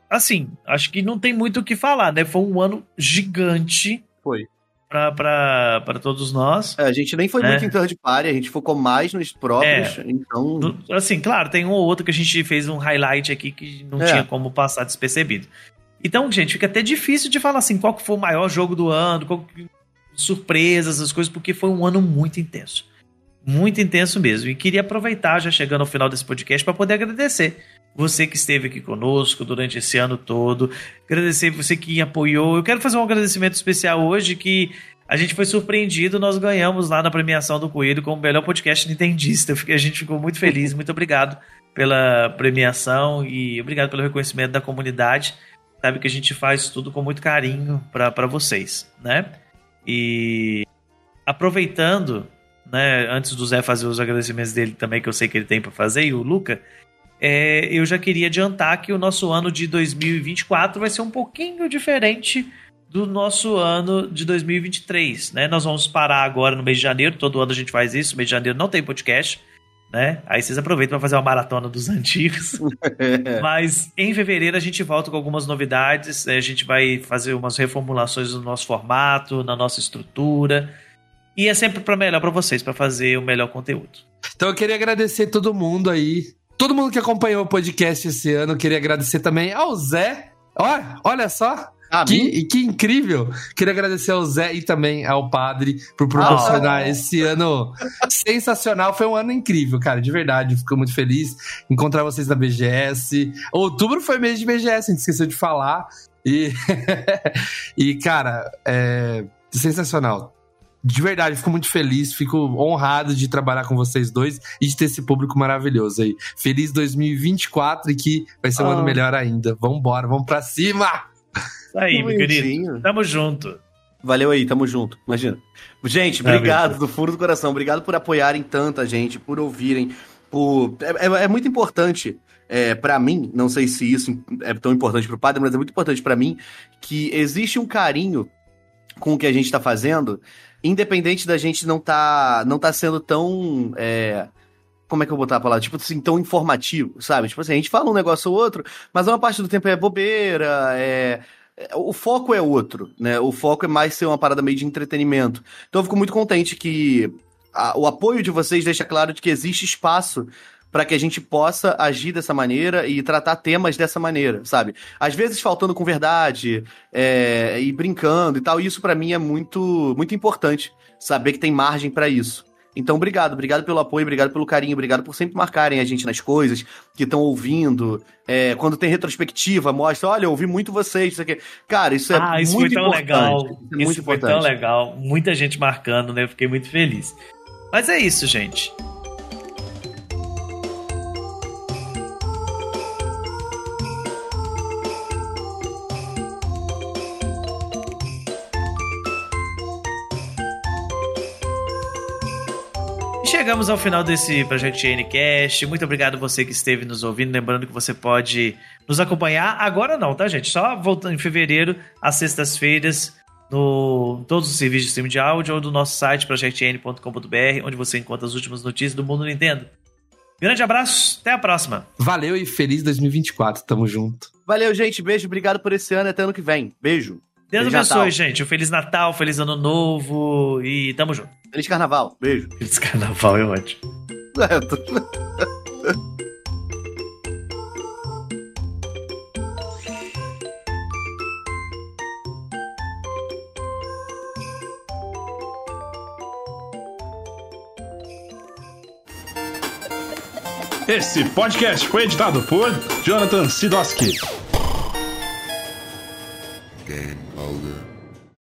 Speaker 1: assim, acho que não tem muito o que falar, né? Foi um ano gigante.
Speaker 3: Foi.
Speaker 1: Pra, pra, pra todos nós.
Speaker 3: É, a gente nem foi
Speaker 1: É.
Speaker 3: muito em third party, a gente focou mais nos próprios, então...
Speaker 1: No- Assim, claro, tem um ou outro que a gente fez um highlight aqui que não
Speaker 3: É.
Speaker 1: tinha como passar despercebido. Então, gente, fica até difícil de falar assim, qual que foi o maior jogo do ano, qual que- surpresas, as coisas, porque foi um ano muito intenso. Muito intenso mesmo. E queria aproveitar, já chegando ao final desse podcast, para poder agradecer você que esteve aqui conosco durante esse ano todo. Agradecer você que apoiou. Eu quero fazer um agradecimento especial hoje que a gente foi surpreendido, nós ganhamos lá na premiação do Coelho como o melhor podcast nintendista. A gente ficou muito feliz, muito obrigado pela premiação e obrigado pelo reconhecimento da comunidade. Sabe que a gente faz tudo com muito carinho para vocês, né? E aproveitando, né, antes do Zé fazer os agradecimentos dele também, que eu sei que ele tem para fazer, e o Luca, é, eu já queria adiantar que o nosso ano de 2024 vai ser um pouquinho diferente do nosso ano de 2023, né? Nós vamos parar agora no mês de janeiro, todo ano a gente faz isso, mês de janeiro não tem podcast, né? Aí vocês aproveitam para fazer uma maratona dos antigos. [laughs] [laughs] Mas em fevereiro a gente volta com algumas novidades, né? a gente vai fazer umas reformulações no nosso formato, na nossa estrutura. E é sempre para melhor para vocês, para fazer o melhor conteúdo.
Speaker 2: Então eu queria agradecer todo mundo aí. Todo mundo que acompanhou o podcast esse ano. Eu queria agradecer também ao Zé. Olha, olha só.
Speaker 3: Ah, mim?
Speaker 2: Que, que incrível! Queria agradecer ao Zé e também ao Padre por proporcionar esse ano sensacional. Foi um ano incrível, cara, de verdade. Fico muito feliz encontrar vocês na BGS. Outubro foi mês de BGS, a gente esqueceu de falar. E, [laughs] e cara, é sensacional. De verdade, fico muito feliz, fico honrado de trabalhar com vocês dois e de ter esse público maravilhoso aí. Feliz 2024 e que vai ser um
Speaker 3: Ah.
Speaker 2: ano melhor ainda. Vambora, vamos pra cima!
Speaker 1: Isso aí, meu querido. Tamo junto.
Speaker 3: Valeu aí, tamo junto. Imagina. Gente, obrigado do fundo do coração. Obrigado por apoiarem tanta gente, por ouvirem. Por... É, é- é muito importante é, para mim, não sei se isso é tão importante pro padre, mas é muito importante pra mim que existe um carinho com o que a gente tá fazendo, independente da gente não tá, não tá sendo tão. é, como é que eu vou botar a palavra? Tipo assim, tão informativo, sabe? Tipo assim, a gente fala um negócio ou outro, mas uma parte do tempo é bobeira, é. O foco é outro, né? O foco é mais ser uma parada meio de entretenimento. Então eu fico muito contente que a- o apoio de vocês deixa claro de que existe espaço para que a gente possa agir dessa maneira e tratar temas dessa maneira, sabe? Às vezes faltando com verdade é, e brincando e tal. E isso para mim é muito muito importante saber que tem margem para isso. Então, obrigado, obrigado pelo apoio, obrigado pelo carinho, obrigado por sempre marcarem a gente nas coisas que estão ouvindo. É, quando tem retrospectiva, mostra, olha, eu ouvi muito vocês, isso aqui. Cara, isso é
Speaker 1: ah, isso foi
Speaker 3: muito
Speaker 1: tão
Speaker 3: importante.
Speaker 1: legal.
Speaker 3: Isso é
Speaker 1: Isso,
Speaker 3: muito
Speaker 1: foi
Speaker 3: importante.
Speaker 1: tão legal. Muita gente marcando, né? Eu fiquei muito feliz. Mas é isso, gente. Chegamos ao final desse Projeto Ncast. Muito obrigado você que esteve nos ouvindo. Lembrando que você pode nos acompanhar agora não, tá, gente? Só voltando em fevereiro, às sextas-feiras, no todos os serviços de streaming de áudio ou do nosso site projectn.com.br, onde você encontra as últimas notícias do mundo Nintendo. Grande abraço, até a próxima.
Speaker 2: Valeu e feliz 2024, tamo junto.
Speaker 3: Valeu, gente. Beijo, obrigado por esse ano e até ano que vem. Beijo.
Speaker 1: Deus
Speaker 3: Feliz
Speaker 1: abençoe,
Speaker 3: Natal.
Speaker 1: gente. Um Feliz Natal, Feliz Ano Novo e tamo junto.
Speaker 3: Feliz carnaval. Beijo.
Speaker 1: Feliz Carnaval, é ótimo.
Speaker 3: É, tô-
Speaker 8: Esse podcast foi editado por Jonathan Sidoski.